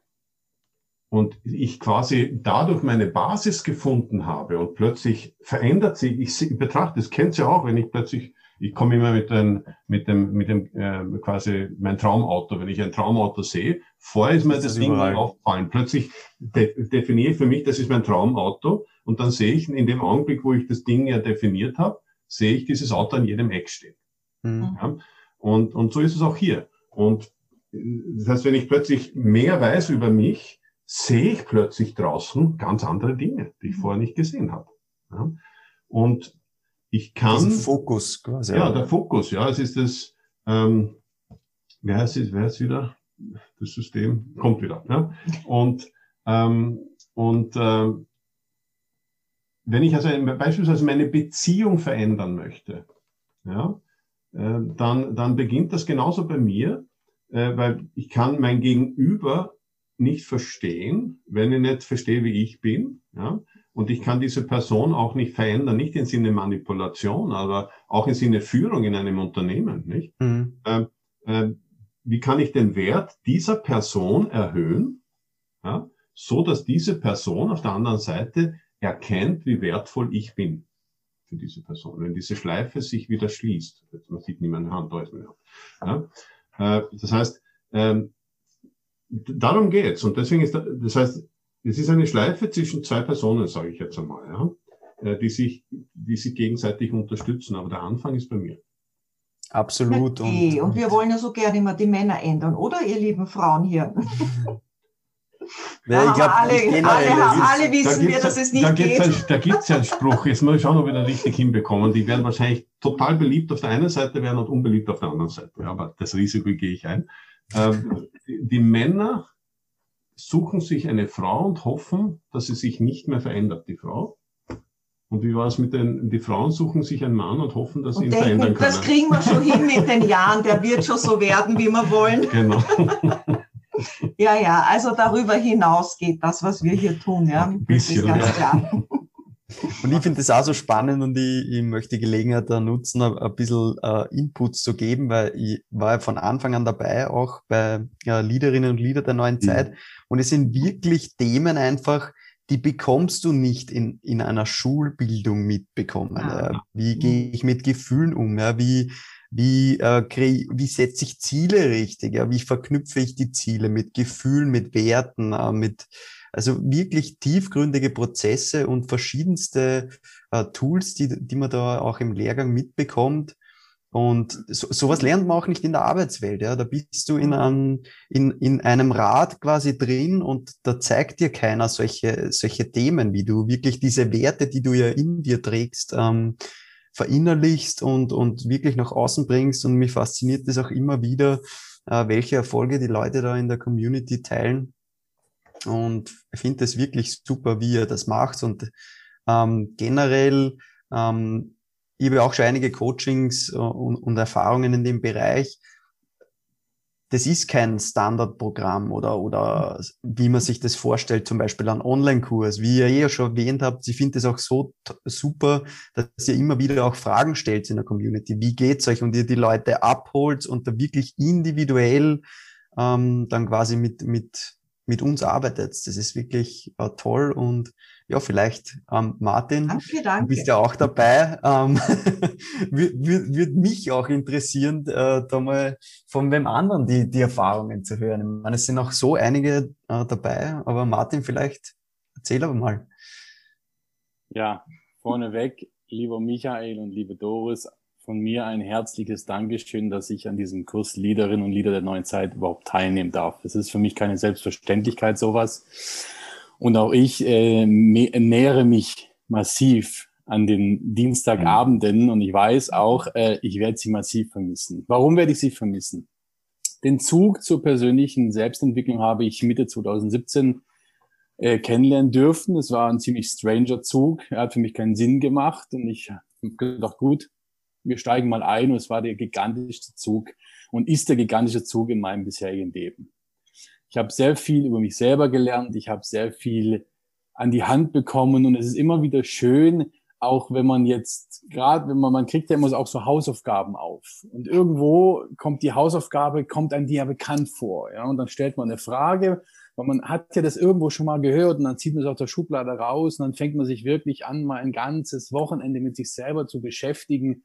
und ich quasi dadurch meine Basis gefunden habe und plötzlich verändert sich, ich betrachte, das kennt ihr auch, wenn ich plötzlich ich komme immer mit, dem, mit dem, mit dem äh, quasi mein Traumauto. Wenn ich ein Traumauto sehe, vorher ist mir das, das Ding überall. aufgefallen. Plötzlich de definiere ich für mich, das ist mein Traumauto. Und dann sehe ich in dem Augenblick, wo ich das Ding ja definiert habe, sehe ich dieses Auto an jedem Eck stehen. Mhm. Ja? Und, und so ist es auch hier. Und das heißt, wenn ich plötzlich mehr weiß über mich, sehe ich plötzlich draußen ganz andere Dinge, die ich vorher nicht gesehen habe. Ja? Und ich kann. Diesen Fokus quasi. Ja, der Fokus, ja. Es ist das, ähm, wer heißt es, wer ist wieder? Das System kommt wieder. Ja? Und, ähm, und äh, wenn ich also beispielsweise meine Beziehung verändern möchte, ja, äh, dann, dann beginnt das genauso bei mir, äh, weil ich kann mein Gegenüber nicht verstehen, wenn ich nicht verstehe, wie ich bin. Ja? Und ich kann diese Person auch nicht verändern, nicht im Sinne Manipulation, aber auch im Sinne Führung in einem Unternehmen. Nicht? Mhm. Ähm, äh, wie kann ich den Wert dieser Person erhöhen, ja, so dass diese Person auf der anderen Seite erkennt, wie wertvoll ich bin für diese Person. Wenn diese Schleife sich wieder schließt, man sieht meine Hand, da ist Hand. Ja, äh, das heißt, ähm, darum geht's. Und deswegen ist, das heißt, es ist eine Schleife zwischen zwei Personen, sage ich jetzt einmal, ja, äh, die sich, die sich gegenseitig unterstützen. Aber der Anfang ist bei mir. Absolut. Okay. Und, und wir wollen ja so gerne immer die Männer ändern, oder ihr lieben Frauen hier? *laughs* Ja, ich glaub, alle, alle, alle wissen wir, dass es nicht da geht. Ein, da gibt es ja einen Spruch, jetzt mal schauen, ob wir den richtig hinbekommen. Die werden wahrscheinlich total beliebt auf der einen Seite werden und unbeliebt auf der anderen Seite. Ja, aber das Risiko gehe ich ein. Ähm, die, Männer suchen sich eine Frau und hoffen, dass sie sich nicht mehr verändert, die Frau. Und wie war es mit den, die Frauen suchen sich einen Mann und hoffen, dass sie ihn verändern können. Das kriegen wir schon hin mit den Jahren, der wird schon so werden, wie wir wollen. Genau. *laughs* ja, ja, also darüber hinaus geht das, was wir hier tun, ja. Ein bisschen, das ist ganz ja. klar. Und ich finde das auch so spannend und ich, ich möchte die Gelegenheit da nutzen, ein, ein bisschen äh, Inputs zu geben, weil ich war ja von Anfang an dabei, auch bei äh, Leaderinnen und Leader der neuen mhm. Zeit. Und es sind wirklich Themen einfach, die bekommst du nicht in, in einer Schulbildung mitbekommen. Ah. Ja. Wie gehe ich mit Gefühlen um? Ja? Wie, wie, äh, wie setze ich Ziele richtig? Ja? Wie verknüpfe ich die Ziele mit Gefühlen, mit Werten, äh, mit also wirklich tiefgründige Prozesse und verschiedenste äh, Tools, die, die man da auch im Lehrgang mitbekommt. Und so, sowas lernt man auch nicht in der Arbeitswelt. Ja, da bist du in einem, in, in einem Rad quasi drin und da zeigt dir keiner solche, solche Themen, wie du wirklich diese Werte, die du ja in dir trägst, ähm, verinnerlichst und, und wirklich nach außen bringst. Und mich fasziniert das auch immer wieder, äh, welche Erfolge die Leute da in der Community teilen. Und finde es wirklich super, wie er das macht. Und ähm, generell, ähm, ich habe auch schon einige Coachings äh, und, und Erfahrungen in dem Bereich. Das ist kein Standardprogramm oder, oder wie man sich das vorstellt, zum Beispiel ein Online-Kurs. Wie ihr eh schon erwähnt habt, ich finde es auch so super, dass ihr immer wieder auch Fragen stellt in der Community. Wie geht's euch? Und ihr die Leute abholt und da wirklich individuell ähm, dann quasi mit, mit mit uns arbeitet. Das ist wirklich äh, toll und ja, vielleicht ähm, Martin, danke, danke. du bist ja auch dabei. Ähm, *laughs* Würde würd mich auch interessieren, äh, da mal von wem anderen die, die Erfahrungen zu hören. Ich meine, es sind auch so einige äh, dabei, aber Martin, vielleicht erzähl aber mal. Ja, vorneweg, lieber Michael und liebe Doris, von mir ein herzliches Dankeschön, dass ich an diesem Kurs Leaderinnen und Leader der neuen Zeit überhaupt teilnehmen darf. Das ist für mich keine Selbstverständlichkeit, sowas. Und auch ich äh, nähere mich massiv an den Dienstagabenden und ich weiß auch, äh, ich werde sie massiv vermissen. Warum werde ich sie vermissen? Den Zug zur persönlichen Selbstentwicklung habe ich Mitte 2017 äh, kennenlernen dürfen. Es war ein ziemlich stranger Zug. Er hat für mich keinen Sinn gemacht und ich habe gedacht, gut, wir steigen mal ein und es war der gigantischste Zug und ist der gigantische Zug in meinem bisherigen Leben. Ich habe sehr viel über mich selber gelernt, ich habe sehr viel an die Hand bekommen und es ist immer wieder schön, auch wenn man jetzt, gerade wenn man, man kriegt ja immer auch so Hausaufgaben auf. Und irgendwo kommt die Hausaufgabe, kommt einem die ja bekannt vor. Ja, und dann stellt man eine Frage, weil man hat ja das irgendwo schon mal gehört und dann zieht man es aus der Schublade raus und dann fängt man sich wirklich an, mal ein ganzes Wochenende mit sich selber zu beschäftigen.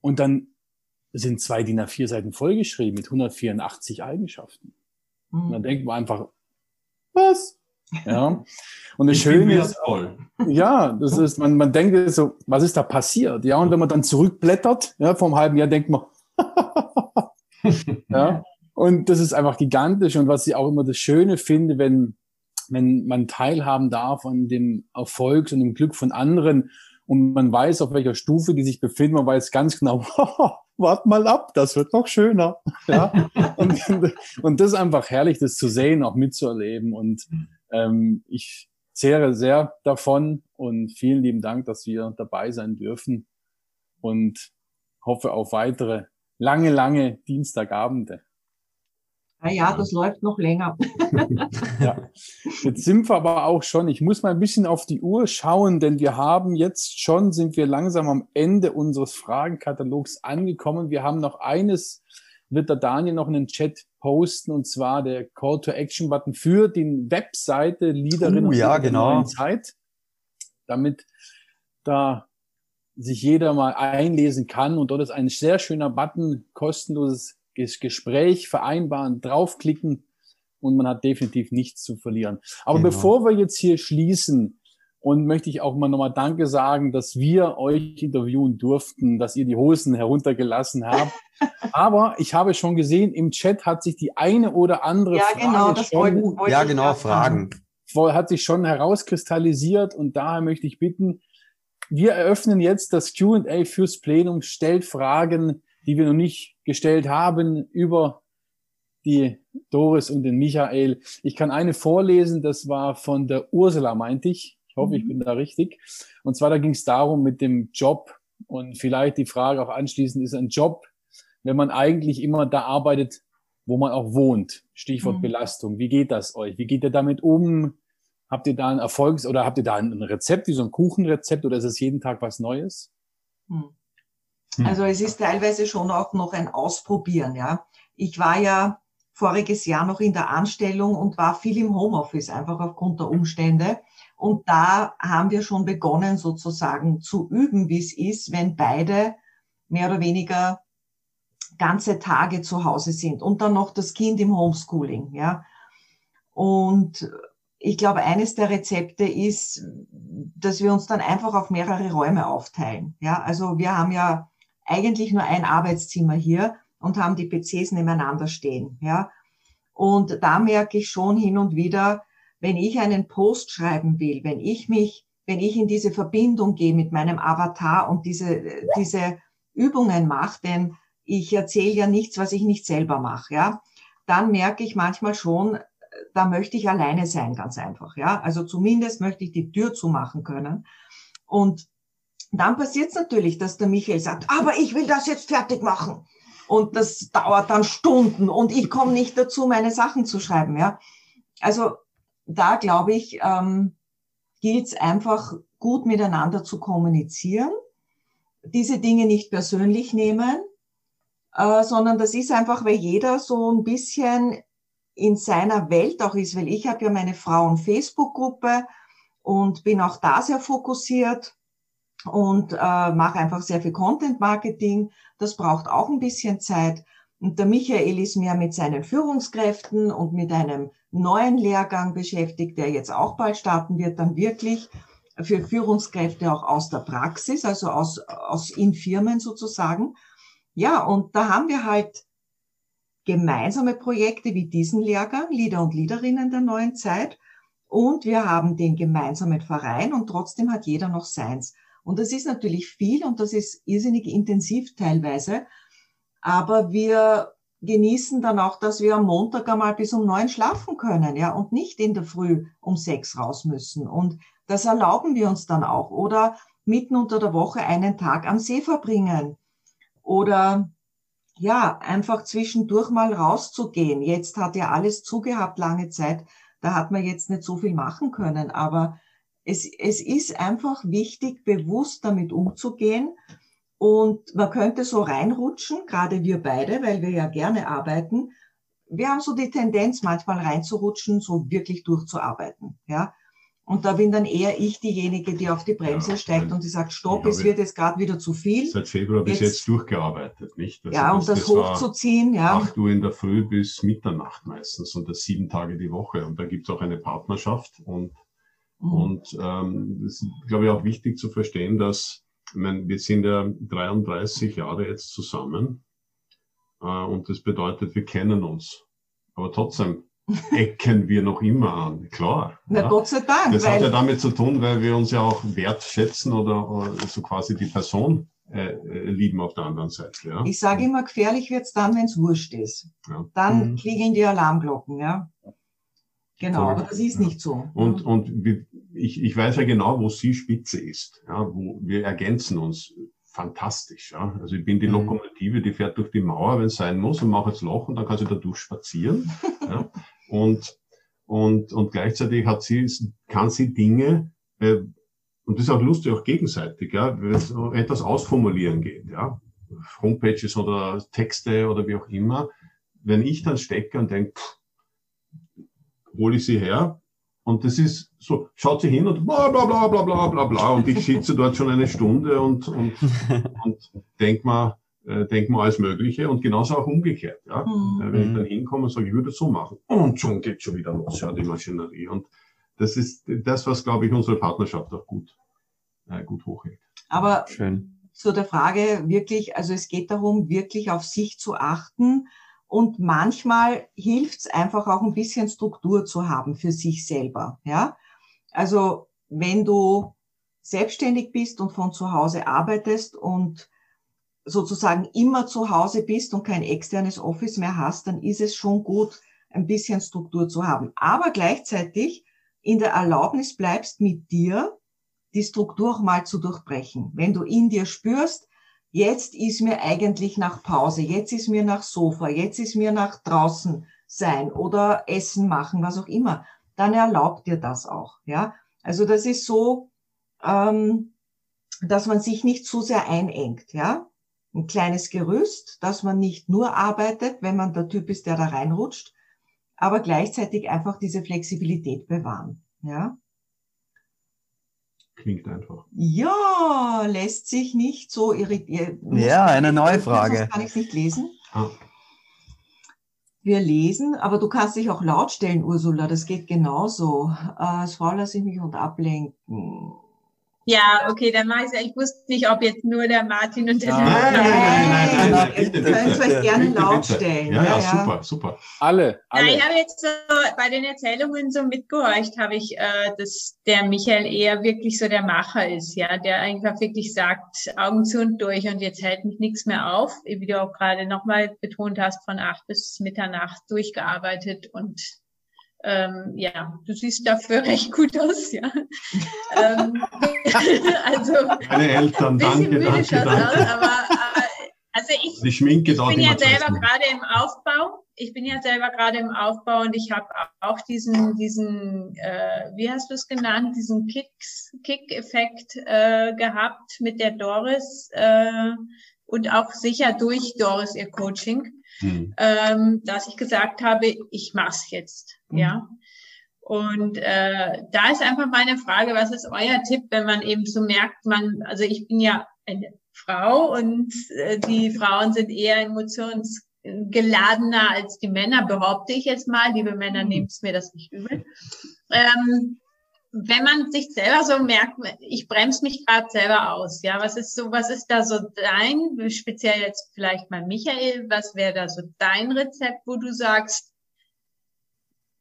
Und dann sind zwei DIN A4 Seiten vollgeschrieben mit 184 Eigenschaften. Mhm. Und dann denkt man einfach, was? *laughs* Ja. Und das Schöne ist, ja, das ist, man, man denkt so, was ist da passiert? Ja, und wenn man dann zurückblättert, ja, vom halben Jahr denkt man, *laughs* ja, und das ist einfach gigantisch. Und was ich auch immer das Schöne finde, wenn, wenn man teilhaben darf an dem Erfolg und dem Glück von anderen und man weiß, auf welcher Stufe die sich befinden, man weiß ganz genau, *laughs* wart mal ab, das wird noch schöner. Ja? und, *laughs* und das ist einfach herrlich, das zu sehen, auch mitzuerleben. Und ähm, ich zehre sehr davon und vielen lieben Dank, dass wir dabei sein dürfen und hoffe auf weitere lange, lange Dienstagabende. Ah ja, das läuft noch länger. *laughs* ja. Jetzt sind wir aber auch schon, ich muss mal ein bisschen auf die Uhr schauen, denn wir haben jetzt schon, sind wir langsam am Ende unseres Fragenkatalogs angekommen. Wir haben noch eines, wird der Daniel noch in den Chat posten, und zwar der Call to Action Button für die Webseite Liederin uh, ja, genau. Zeit, damit da sich jeder mal einlesen kann. Und dort ist ein sehr schöner Button, kostenloses Gespräch vereinbaren, draufklicken und man hat definitiv nichts zu verlieren. Aber genau. bevor wir jetzt hier schließen, und möchte ich auch mal nochmal Danke sagen, dass wir euch interviewen durften, dass ihr die Hosen heruntergelassen habt. *laughs* Aber ich habe schon gesehen, im Chat hat sich die eine oder andere ja, Frage genau, das schon, wollte, wollte ja, genau, Fragen. Hat sich schon herauskristallisiert und daher möchte ich bitten, wir eröffnen jetzt das Q&A fürs Plenum, stellt Fragen, die wir noch nicht gestellt haben über die Doris und den Michael. Ich kann eine vorlesen, das war von der Ursula, meinte ich hoffe, ich mhm. bin da richtig. Und zwar, da ging es darum mit dem Job und vielleicht die Frage auch anschließend, ist ein Job, wenn man eigentlich immer da arbeitet, wo man auch wohnt? Stichwort mhm. Belastung. Wie geht das euch? Wie geht ihr damit um? Habt ihr da ein Erfolgs- oder habt ihr da ein Rezept, wie so ein Kuchenrezept oder ist es jeden Tag was Neues? Hm. Hm. Also es ist teilweise schon auch noch ein Ausprobieren, ja. Ich war ja voriges Jahr noch in der Anstellung und war viel im Homeoffice, einfach aufgrund der Umstände. Und da haben wir schon begonnen, sozusagen zu üben, wie es ist, wenn beide mehr oder weniger ganze Tage zu Hause sind und dann noch das Kind im Homeschooling, ja. Und ich glaube, eines der Rezepte ist, dass wir uns dann einfach auf mehrere Räume aufteilen. Ja, also wir haben ja eigentlich nur ein Arbeitszimmer hier und haben die PCs nebeneinander stehen. Ja, und da merke ich schon hin und wieder, wenn ich einen Post schreiben will, wenn ich mich, wenn ich in diese Verbindung gehe mit meinem Avatar und diese, diese Übungen mache, denn ich erzähle ja nichts, was ich nicht selber mache, ja, dann merke ich manchmal schon, da möchte ich alleine sein, ganz einfach, ja. Also zumindest möchte ich die Tür zumachen können. Und dann passiert es natürlich, dass der Michael sagt, aber ich will das jetzt fertig machen. Und das dauert dann Stunden und ich komme nicht dazu, meine Sachen zu schreiben, ja. Also da glaube ich, ähm, gilt es einfach gut miteinander zu kommunizieren, diese Dinge nicht persönlich nehmen, äh, sondern das ist einfach, weil jeder so ein bisschen in seiner Welt auch ist, weil ich habe ja meine Frauen-Facebook-Gruppe und bin auch da sehr fokussiert und äh, mache einfach sehr viel Content-Marketing. Das braucht auch ein bisschen Zeit. Und der Michael ist mehr mit seinen Führungskräften und mit einem neuen Lehrgang beschäftigt, der jetzt auch bald starten wird, dann wirklich für Führungskräfte auch aus der Praxis, also aus, aus in Firmen sozusagen. Ja, und da haben wir halt gemeinsame Projekte wie diesen Lehrgang, Leader und Leaderinnen der neuen Zeit. Und wir haben den gemeinsamen Verein und trotzdem hat jeder noch seins. Und das ist natürlich viel und das ist irrsinnig intensiv teilweise. Aber wir genießen dann auch, dass wir am Montag einmal bis um neun schlafen können, ja, und nicht in der Früh um sechs raus müssen. Und das erlauben wir uns dann auch. Oder mitten unter der Woche einen Tag am See verbringen. Oder ja, einfach zwischendurch mal rauszugehen. Jetzt hat ja alles zugehabt lange Zeit. Da hat man jetzt nicht so viel machen können. Aber es, es ist einfach wichtig, bewusst damit umzugehen. Und man könnte so reinrutschen, gerade wir beide, weil wir ja gerne arbeiten. Wir haben so die Tendenz, manchmal reinzurutschen, so wirklich durchzuarbeiten. Ja, und da bin dann eher ich diejenige, die auf die Bremse ja, steigt und die sagt, stopp, es wird jetzt gerade wieder zu viel. Seit Februar bis jetzt, jetzt durchgearbeitet, nicht? Also ja, um das, das hochzuziehen. Ja. Acht Uhr in der Früh bis Mitternacht meistens und das sieben Tage die Woche. Und da gibt es auch eine Partnerschaft. Und. Und ähm, das ist, glaube ich, auch wichtig zu verstehen, dass ich meine, wir sind ja 33 Jahre jetzt zusammen. Äh, und das bedeutet, wir kennen uns. Aber trotzdem *laughs* ecken wir noch immer an, klar. Na ja. Gott sei Dank. Das hat ja damit zu tun, weil wir uns ja auch wertschätzen oder, oder so quasi die Person äh, äh lieben auf der anderen Seite. Ja. Ich sage immer, gefährlich wird's dann, wenn's wurscht ist. Ja. Dann mhm. klingeln die Alarmglocken, ja. Genau, Voll. aber das ist nicht so. Und, und ich, ich weiß ja genau, wo sie Spitze ist. Ja, wo wir ergänzen uns fantastisch. Ja. Also ich bin die mhm. Lokomotive, die fährt durch die Mauer, wenn es sein muss, und mache jetzt Loch und dann kann sie da durchspazieren. ja. Und, und, und gleichzeitig hat sie, kann sie Dinge, äh, und das ist auch lustig, auch gegenseitig, ja, wenn es etwas ausformulieren geht, ja, Homepages oder Texte oder wie auch immer, wenn ich dann stecke und denke, hole ich sie her, und das ist so, schaut sie hin und bla bla bla bla bla bla bla. Und ich sitze dort schon eine Stunde und, und, *laughs* und denk mal, äh, denk mal alles Mögliche und genauso auch umgekehrt. Ja? Mhm. Wenn ich dann hinkomme und sage, ich würde es so machen. Und schon geht schon wieder los, ja, die Maschinerie. Und das ist das, was, glaube ich, unsere Partnerschaft auch gut, äh, gut hochhält. Aber Schön. zu der Frage wirklich, also es geht darum, wirklich auf sich zu achten. Und manchmal hilft es einfach auch ein bisschen Struktur zu haben für sich selber. Ja, also wenn du selbstständig bist und von zu Hause arbeitest und sozusagen immer zu Hause bist und kein externes Office mehr hast, dann ist es schon gut, ein bisschen Struktur zu haben. Aber gleichzeitig in der Erlaubnis bleibst mit dir, die Struktur auch mal zu durchbrechen. Wenn du in dir spürst, jetzt ist mir eigentlich nach Pause, jetzt ist mir nach Sofa, jetzt ist mir nach draußen sein oder Essen machen, was auch immer, dann erlaubt dir das auch. Ja, also das ist so, ähm, dass man sich nicht zu sehr einengt. Ja, ein kleines Gerüst, dass man nicht nur arbeitet, wenn man der Typ ist, der da reinrutscht, aber gleichzeitig einfach diese Flexibilität bewahren. Ja. Klingt einfach. Ja, lässt sich nicht so irritieren. Ja, eine neue Frage. Kann ich nicht lesen? Ah. Wir lesen, aber du kannst dich auch laut stellen, Ursula, das geht genauso. Äh, als Frau lasse ich mich und ablenken. Ja, okay, dann mache ich es. Ich wusste nicht, ob jetzt nur der Martin und der Nein, nein, nein, nein, nein, Ihr könnt es euch gerne laut stellen. Ja, ja, super, super. Alle, alle. Ich habe jetzt so bei den Erzählungen so mitgehorcht, habe ich, äh, dass der Michael eher wirklich so der Macher ist, ja, der einfach wirklich sagt, Augen zu und durch und jetzt hält mich nichts mehr auf, wie du auch gerade nochmal betont hast, von acht bis Mitternacht durchgearbeitet und ähm, ja, du siehst dafür *laughs* recht gut aus, ja. ähm, *laughs* also, Meine Eltern, danke, danke, danke. Aus, aber, also ich, Schminke ich bin ja selber gerade im Aufbau. Ich bin ja selber gerade im Aufbau und ich habe auch diesen, diesen, äh, wie hast du es genannt, diesen Kicks, Kick-Effekt äh, gehabt mit der Doris äh, und auch sicher durch Doris ihr Coaching mhm. ähm, dass ich gesagt habe, ich mach's jetzt. Mhm. Ja. Und äh, da ist einfach meine Frage, was ist euer Tipp, wenn man eben so merkt, man, also ich bin ja eine Frau und äh, die Frauen sind eher emotionsgeladener als die Männer, behaupte ich jetzt mal. Liebe Männer, mhm. nehmt mir das nicht übel. Ähm, wenn man sich selber so merkt, ich bremse mich gerade selber aus, ja, was ist so, was ist da so dein, speziell jetzt vielleicht mal Michael, was wäre da so dein Rezept, wo du sagst,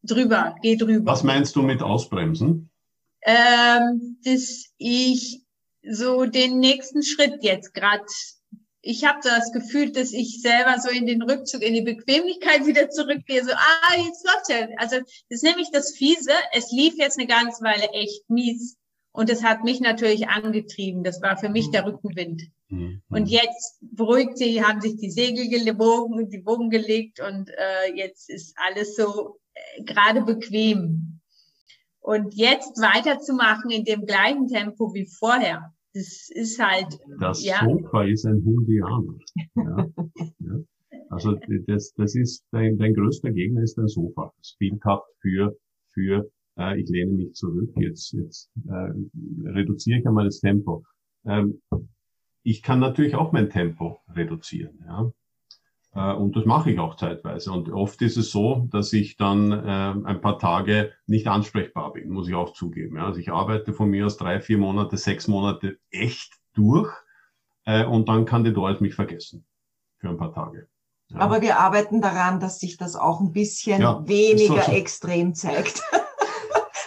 drüber, geh drüber. Was meinst du mit ausbremsen? Ähm, dass ich so den nächsten Schritt jetzt gerade ich habe das Gefühl, dass ich selber so in den Rückzug, in die Bequemlichkeit wieder zurückgehe. So, ah, jetzt läuft ja. Also das ist nämlich das Fiese. Es lief jetzt eine ganze Weile echt mies. Und es hat mich natürlich angetrieben. Das war für mich der Rückenwind. Mhm. Und jetzt beruhigt sie, haben sich die Segel gebogen, die Bogen gelegt und äh, jetzt ist alles so äh, gerade bequem. Und jetzt weiterzumachen in dem gleichen Tempo wie vorher, das ist halt. Das ja. Sofa ist ein Hundianer. Ja. ja. Also das, das ist dein, dein größter Gegner ist dein Sofa. Das Bild hat für, für äh, ich lehne mich zurück, jetzt, jetzt äh, reduziere ich einmal das Tempo. Ähm, ich kann natürlich auch mein Tempo reduzieren. Ja. Äh, und das mache ich auch zeitweise. Und oft ist es so, dass ich dann äh, ein paar Tage nicht ansprechbar bin, muss ich auch zugeben. Ja. Also ich arbeite von mir aus drei, vier Monate, sechs Monate echt durch äh, und dann kann die Doris mich vergessen für ein paar Tage. Ja. Aber wir arbeiten daran, dass sich das auch ein bisschen ja, weniger so, so. extrem zeigt. *laughs*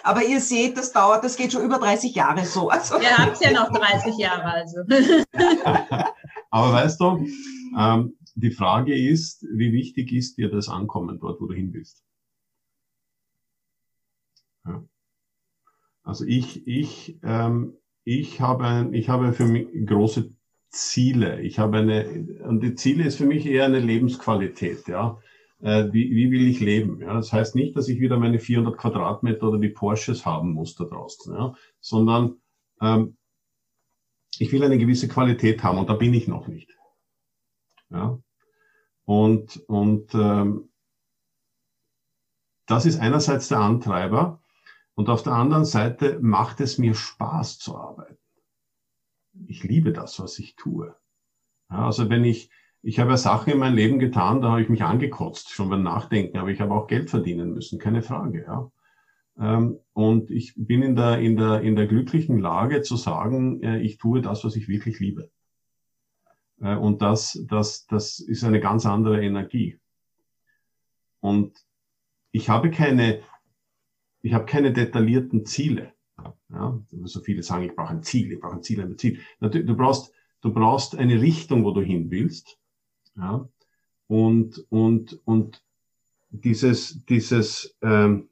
Aber ihr seht, das dauert, das geht schon über 30 Jahre so. Also. Ihr habt ja noch 30 Jahre, also. *laughs* Aber weißt du, ähm, die Frage ist, wie wichtig ist dir das Ankommen dort, wo du hin willst? Ja. Also ich, ich, ähm, ich habe, ich habe für mich große Ziele. Ich habe eine, und die Ziele ist für mich eher eine Lebensqualität, ja. Äh, wie, wie will ich leben? Ja, das heißt nicht, dass ich wieder meine 400 Quadratmeter oder die Porsches haben muss da draußen, ja, sondern ähm, ich will eine gewisse Qualität haben und da bin ich noch nicht. Ja? Und, und ähm, das ist einerseits der Antreiber und auf der anderen Seite macht es mir Spaß zu arbeiten. Ich liebe das, was ich tue. Ja, also wenn ich, ich habe ja Sachen in meinem Leben getan, da habe ich mich angekotzt, schon beim Nachdenken, aber ich habe auch Geld verdienen müssen, keine Frage. Ja. Ähm, und ich bin in der, in, der, in der glücklichen Lage zu sagen, äh, ich tue das, was ich wirklich liebe. Äh, und das, das, das ist eine ganz andere Energie. Und ich habe keine, ich habe keine detaillierten Ziele. Ja, so viele sagen, ich brauche ein Ziel, ich brauche ein Ziel, ein Ziel. Du brauchst, du brauchst eine Richtung, wo du hin willst. Ja, und, und, und dieses, dieses, ähm,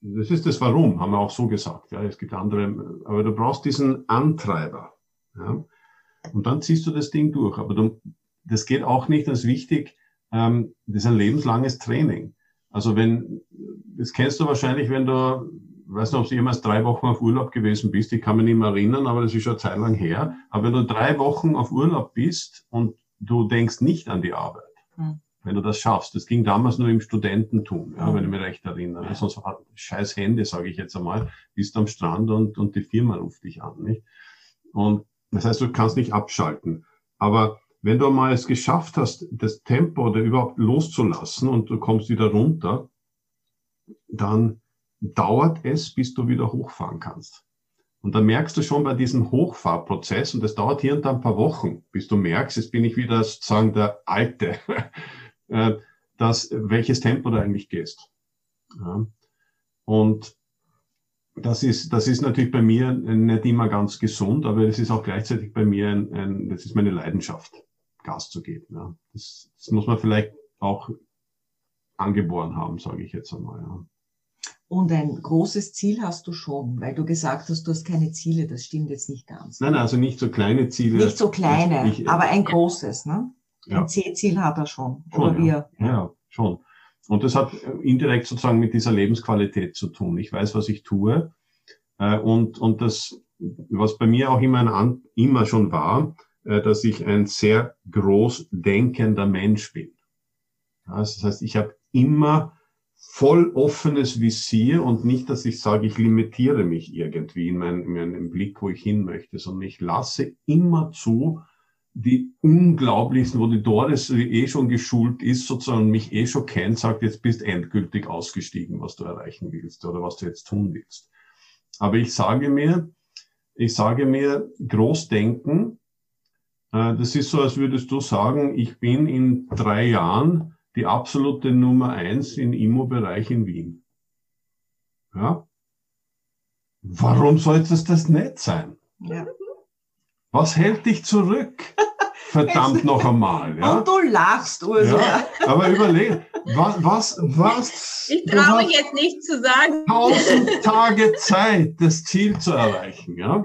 das ist das Warum, haben wir auch so gesagt. Ja, es gibt andere, aber du brauchst diesen Antreiber. Ja, und dann ziehst du das Ding durch. Aber du, das geht auch nicht, ist wichtig, ähm, das ist ein lebenslanges Training. Also wenn, das kennst du wahrscheinlich, wenn du, weißt du, ob du jemals drei Wochen auf Urlaub gewesen bist, ich kann mich nicht mehr erinnern, aber das ist schon eine Zeit lang her. Aber wenn du drei Wochen auf Urlaub bist und du denkst nicht an die Arbeit, hm. wenn du das schaffst, das ging damals nur im Studententum, ja, hm. wenn ich mich recht erinnere. Sonst hat scheiß Hände, sage ich jetzt einmal, bist am Strand und, und die Firma ruft dich an. Nicht? Und das heißt, du kannst nicht abschalten. Aber wenn du mal es geschafft hast, das Tempo oder überhaupt loszulassen und du kommst wieder runter, dann dauert es, bis du wieder hochfahren kannst. Und dann merkst du schon bei diesem Hochfahrprozess, und das dauert hier und da ein paar Wochen, bis du merkst, jetzt bin ich wieder sozusagen der Alte, *laughs* äh, dass, welches Tempo du eigentlich gehst. Ja. Und das ist, das ist natürlich bei mir nicht immer ganz gesund, aber es ist auch gleichzeitig bei mir ein, ein das ist meine Leidenschaft, Gas zu geben. Ja. Das, das muss man vielleicht auch angeboren haben, sage ich jetzt einmal. Ja. Und ein großes Ziel hast du schon, weil du gesagt hast, du hast keine Ziele. Das stimmt jetzt nicht ganz. Nein, nein also nicht so kleine Ziele. Nicht so kleine, ich, aber ein großes. Ne? Ja. Ein C-Ziel hat er schon. schon oder wir. Ja. ja, schon. Und das hat indirekt sozusagen mit dieser Lebensqualität zu tun. Ich weiß, was ich tue. Äh, und, und das, was bei mir auch immer, ein, immer schon war, äh, dass ich ein sehr groß denkender Mensch bin. Das heißt, ich habe immer voll offenes Visier und nicht, dass ich sage, ich limitiere mich irgendwie in meinem, in meinem Blick, wo ich hin möchte, sondern ich lasse immer zu, die unglaublichsten, wo die Doris eh schon geschult ist, sozusagen mich eh schon kennt, sagt, jetzt bist endgültig ausgestiegen, was du erreichen willst oder was du jetzt tun willst. Aber ich sage mir, ich sage mir, Großdenken, äh, das ist so, als würdest du sagen, ich bin in drei Jahren die absolute Nummer eins im Immo-Bereich in Wien. Ja? Warum sollte es das nicht sein? Ja. Was hält dich zurück? Verdammt noch einmal. Ja? Und du lachst, Ursula. Ja, aber überleg, was, was, was? Ich du traue hast mich jetzt nicht zu sagen. tausend *laughs* Tage Zeit, das Ziel zu erreichen. Ja?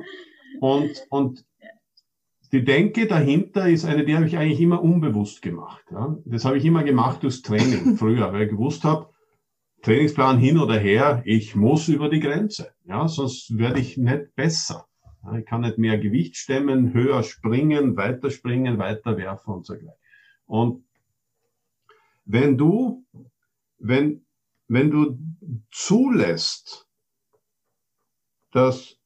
Und, und die Denke dahinter ist eine, die habe ich eigentlich immer unbewusst gemacht. Ja? Das habe ich immer gemacht durchs Training *laughs* früher, weil ich gewusst habe, Trainingsplan hin oder her, ich muss über die Grenze. Ja? Sonst werde ich nicht besser. Ich kann nicht mehr Gewicht stemmen, höher springen, weiter springen, weiter werfen und so gleich. Und wenn du, wenn, wenn du zulässt, das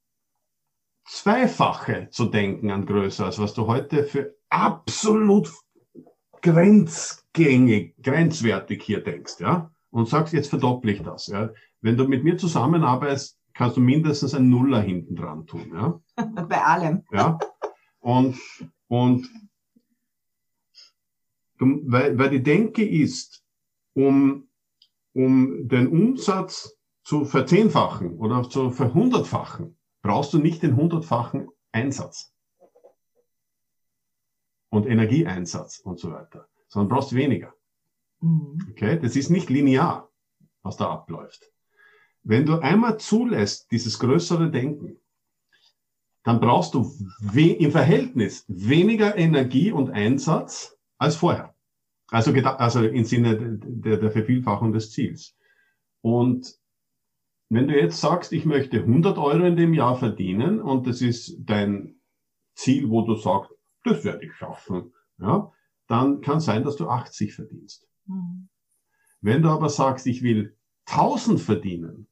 Zweifache zu denken an Größe, als was du heute für absolut grenzgängig, grenzwertig hier denkst, ja, und sagst, jetzt verdopple ich das, ja. Wenn du mit mir zusammenarbeitest, kannst du mindestens ein Nuller hinten dran tun, ja. *laughs* Bei allem. Ja. Und, und weil, weil die Denke ist, um, um den Umsatz zu verzehnfachen oder zu verhundertfachen, brauchst du nicht den hundertfachen Einsatz und Energieeinsatz und so weiter, sondern brauchst weniger. Mhm. Okay? Das ist nicht linear, was da abläuft. Wenn du einmal zulässt, dieses größere Denken, dann brauchst du im Verhältnis weniger Energie und Einsatz als vorher. Also, also im Sinne der, der Vervielfachung des Ziels. Und wenn du jetzt sagst, ich möchte 100 Euro in dem Jahr verdienen und das ist dein Ziel, wo du sagst, das werde ich schaffen, ja, dann kann sein, dass du 80 verdienst. Mhm. Wenn du aber sagst, ich will 1000 verdienen,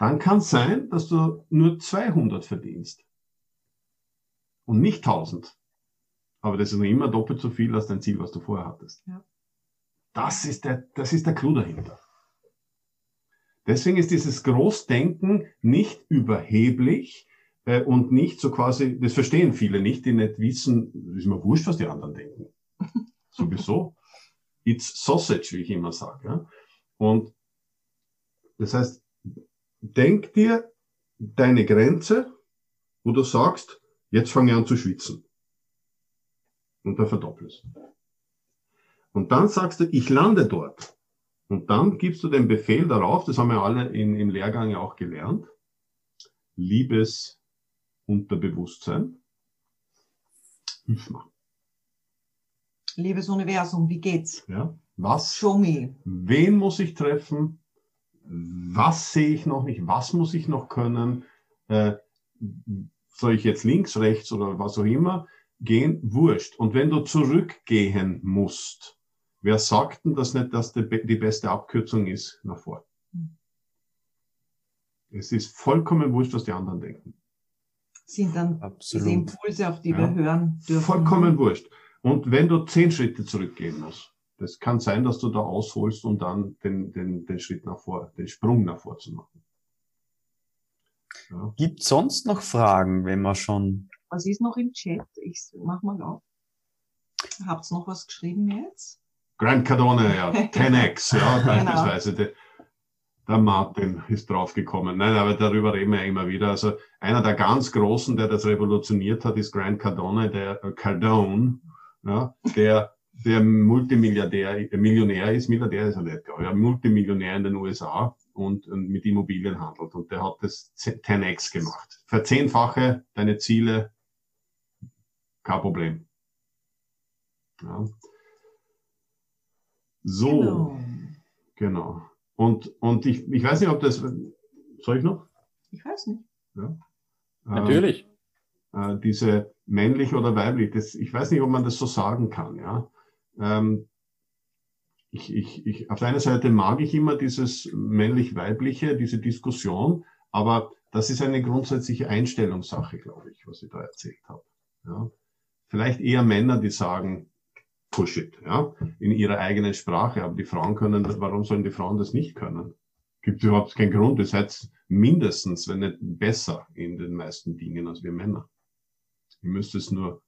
dann kann es sein, dass du nur 200 verdienst. Und nicht 1000. Aber das ist noch immer doppelt so viel als dein Ziel, was du vorher hattest. Ja. Das ist der, das ist der Clou dahinter. Deswegen ist dieses Großdenken nicht überheblich äh, und nicht so quasi, das verstehen viele nicht, die nicht wissen, ist mir wurscht, was die anderen denken. *laughs* Sowieso. It's sausage, wie ich immer sage. Ja? Und das heißt, denk dir deine Grenze, wo du sagst, jetzt fange ich an zu schwitzen. Und dann verdoppelst. Und dann sagst du, ich lande dort. Und dann gibst du den Befehl darauf, das haben wir alle in, im Lehrgang ja auch gelernt, liebes Unterbewusstsein, hilf mir. Liebes Universum, wie geht's? Ja? Was Show me. wen muss ich treffen, was sehe ich noch nicht, was muss ich noch können, äh, soll ich jetzt links, rechts oder was auch immer gehen, wurscht. Und wenn du zurückgehen musst, wer sagt denn das nicht, dass die, die beste Abkürzung ist nach vor? Es ist vollkommen wurscht, was die anderen denken. Sind dann diese Absolut. Impulse, auf die Ja. wir hören dürfen. Vollkommen wurscht. Und wenn du zehn Schritte zurückgehen musst, das kann sein, dass du da ausholst, um dann den, den, den Schritt nach vor, den Sprung nach vor zu machen. Ja. Gibt sonst noch Fragen, wenn wir schon Was ist noch im Chat? Ich mach mal auf. Habt's noch was geschrieben jetzt? Grant Cardone, ja, *laughs* 10x, ja, Genau. beispielsweise. Der, der Martin ist draufgekommen. Nein, aber darüber reden wir ja immer wieder. Also einer der ganz Großen, der das revolutioniert hat, ist Grant Cardone, der äh, Cardone, ja, der der Multimilliardär, äh, Millionär ist, Milliardär ist er nicht, glaube ich, ja, Multimillionär in den USA und, und mit Immobilien handelt. Und der hat das 10x gemacht. Verzehnfache deine Ziele, kein Problem. Ja. So. Genau. Genau. Und, und ich, ich weiß nicht, ob das, soll ich noch? Ich weiß nicht. Natürlich. Äh, diese männlich oder weiblich, das, ich weiß nicht, ob man das so sagen kann, ja. Ähm, ich, ich, ich, auf der einen Seite mag ich immer dieses männlich-weibliche, diese Diskussion, aber das ist eine grundsätzliche Einstellungssache, glaube ich, was ich da erzählt habe. Ja. Vielleicht eher Männer, die sagen, push it, ja, in ihrer eigenen Sprache, aber die Frauen können, das- warum sollen die Frauen das nicht können? Gibt überhaupt keinen Grund, ihr seid mindestens, wenn nicht besser in den meisten Dingen als wir Männer. Ihr müsst es nur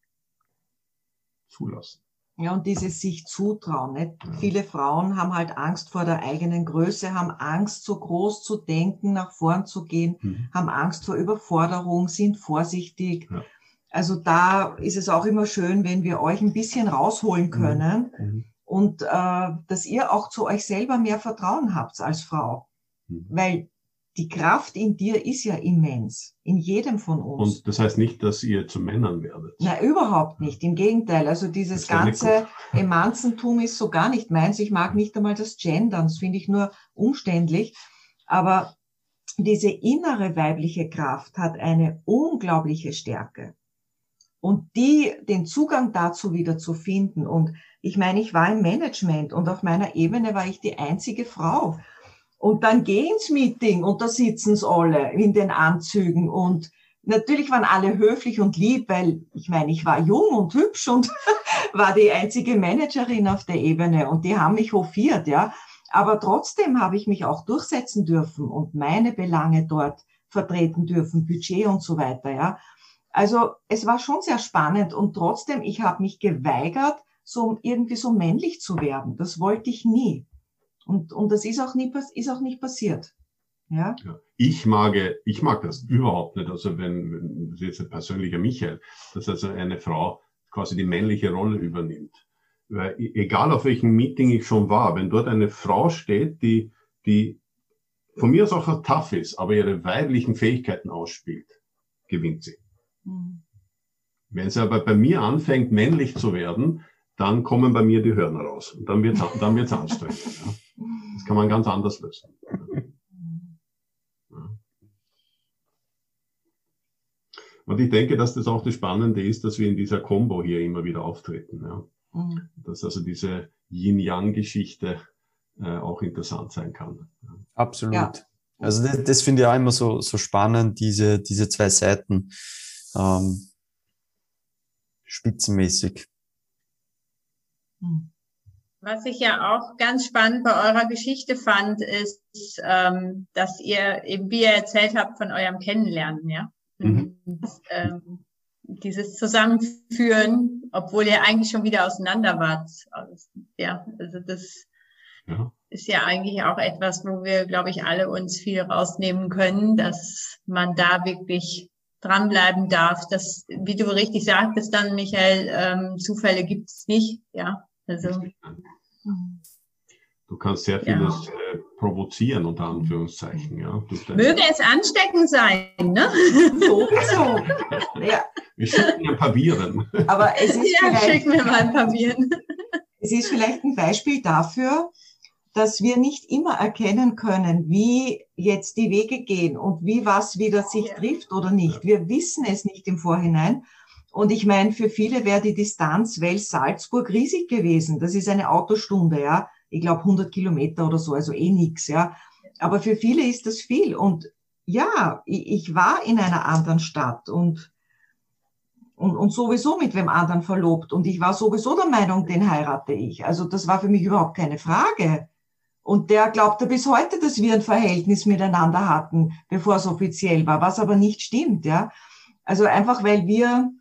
zulassen. Ja, und dieses sich zutrauen. Nicht? Ja. Viele Frauen haben halt Angst vor der eigenen Größe, haben Angst, so groß zu denken, nach vorn zu gehen, Mhm. haben Angst vor Überforderung, sind vorsichtig. Ja. Also da ist es auch immer schön, wenn wir euch ein bisschen rausholen können Mhm. und äh, dass ihr auch zu euch selber mehr Vertrauen habt als Frau. Mhm. Weil die Kraft in dir ist ja immens, in jedem von uns. Und das heißt nicht, dass ihr zu Männern werdet. Na, überhaupt nicht. Im Gegenteil. Also dieses ganze *laughs* Emanzentum ist so gar nicht meins. Ich mag nicht einmal das Gendern. Das finde ich nur umständlich. Aber diese innere weibliche Kraft hat eine unglaubliche Stärke. Und die, den Zugang dazu wieder zu finden. Und ich meine, ich war im Management und auf meiner Ebene war ich die einzige Frau. Und dann geh ins Meeting und da sitzen's alle in den Anzügen und natürlich waren alle höflich und lieb, weil ich meine, ich war jung und hübsch und *laughs* war die einzige Managerin auf der Ebene und die haben mich hofiert, ja. Aber trotzdem habe ich mich auch durchsetzen dürfen und meine Belange dort vertreten dürfen, Budget und so weiter, ja. Also es war schon sehr spannend und trotzdem, ich habe mich geweigert, so irgendwie so männlich zu werden. Das wollte ich nie. Und, und das ist auch, nie, ist auch nicht passiert. Ja. Ja. Ich mag, ich mag das überhaupt nicht. Also wenn, wenn das ist jetzt ein persönlicher Michael, dass also eine Frau quasi die männliche Rolle übernimmt. Weil e- egal auf welchem Meeting ich schon war, wenn dort eine Frau steht, die, die von mir aus auch tough ist, aber ihre weiblichen Fähigkeiten ausspielt, gewinnt sie. Hm. Wenn sie aber bei mir anfängt, männlich zu werden, dann kommen bei mir die Hörner raus. Und dann wird's dann wird's anstrengend. Ja. Das kann man ganz anders lösen. Und ich denke, dass das auch das Spannende ist, dass wir in dieser Combo hier immer wieder auftreten. Ja. Hm. Dass also diese Yin-Yang-Geschichte äh, auch interessant sein kann. Absolut. Ja. Also das, das finde ich auch immer so, so spannend, diese, diese zwei Seiten. Ähm, spitzenmäßig. Hm. Was ich ja auch ganz spannend bei eurer Geschichte fand, ist, ähm, dass ihr eben, wie ihr erzählt habt, von eurem Kennenlernen, ja. Mhm. Das, ähm, dieses Zusammenführen, obwohl ihr eigentlich schon wieder auseinander wart. Also, Ja, also das Ja. ist ja eigentlich auch etwas, wo wir, glaube ich, alle uns viel rausnehmen können, dass man da wirklich dranbleiben darf. Dass, wie du richtig sagtest dann, Michael, ähm, Zufälle gibt es nicht. Ja, also Hm. Du kannst sehr Ja. vieles äh, provozieren, unter Anführungszeichen. Ja, möge es ansteckend sein, ne? *laughs* Sowieso. Ja, Wir schicken ein paar Viren. aber es ist, Ja, vielleicht, schick mir mal ein paar Viren. es ist vielleicht ein Beispiel dafür, dass wir nicht immer erkennen können, wie jetzt die Wege gehen und wie was wieder sich Ja. trifft oder nicht. Wir wissen es nicht im Vorhinein. Und ich meine, für viele wäre die Distanz Wels-Salzburg riesig gewesen. Das ist eine Autostunde, ja. Ich glaube 100 Kilometer oder so, also eh nix, ja. Aber für viele ist das viel. Und ja, ich, war in einer anderen Stadt und, und, und sowieso mit wem anderen verlobt. Und ich war sowieso der Meinung, den heirate ich. Also das war für mich überhaupt keine Frage. Und der glaubte bis heute, dass wir ein Verhältnis miteinander hatten, bevor es offiziell war, was aber nicht stimmt, ja. Also einfach, weil wir,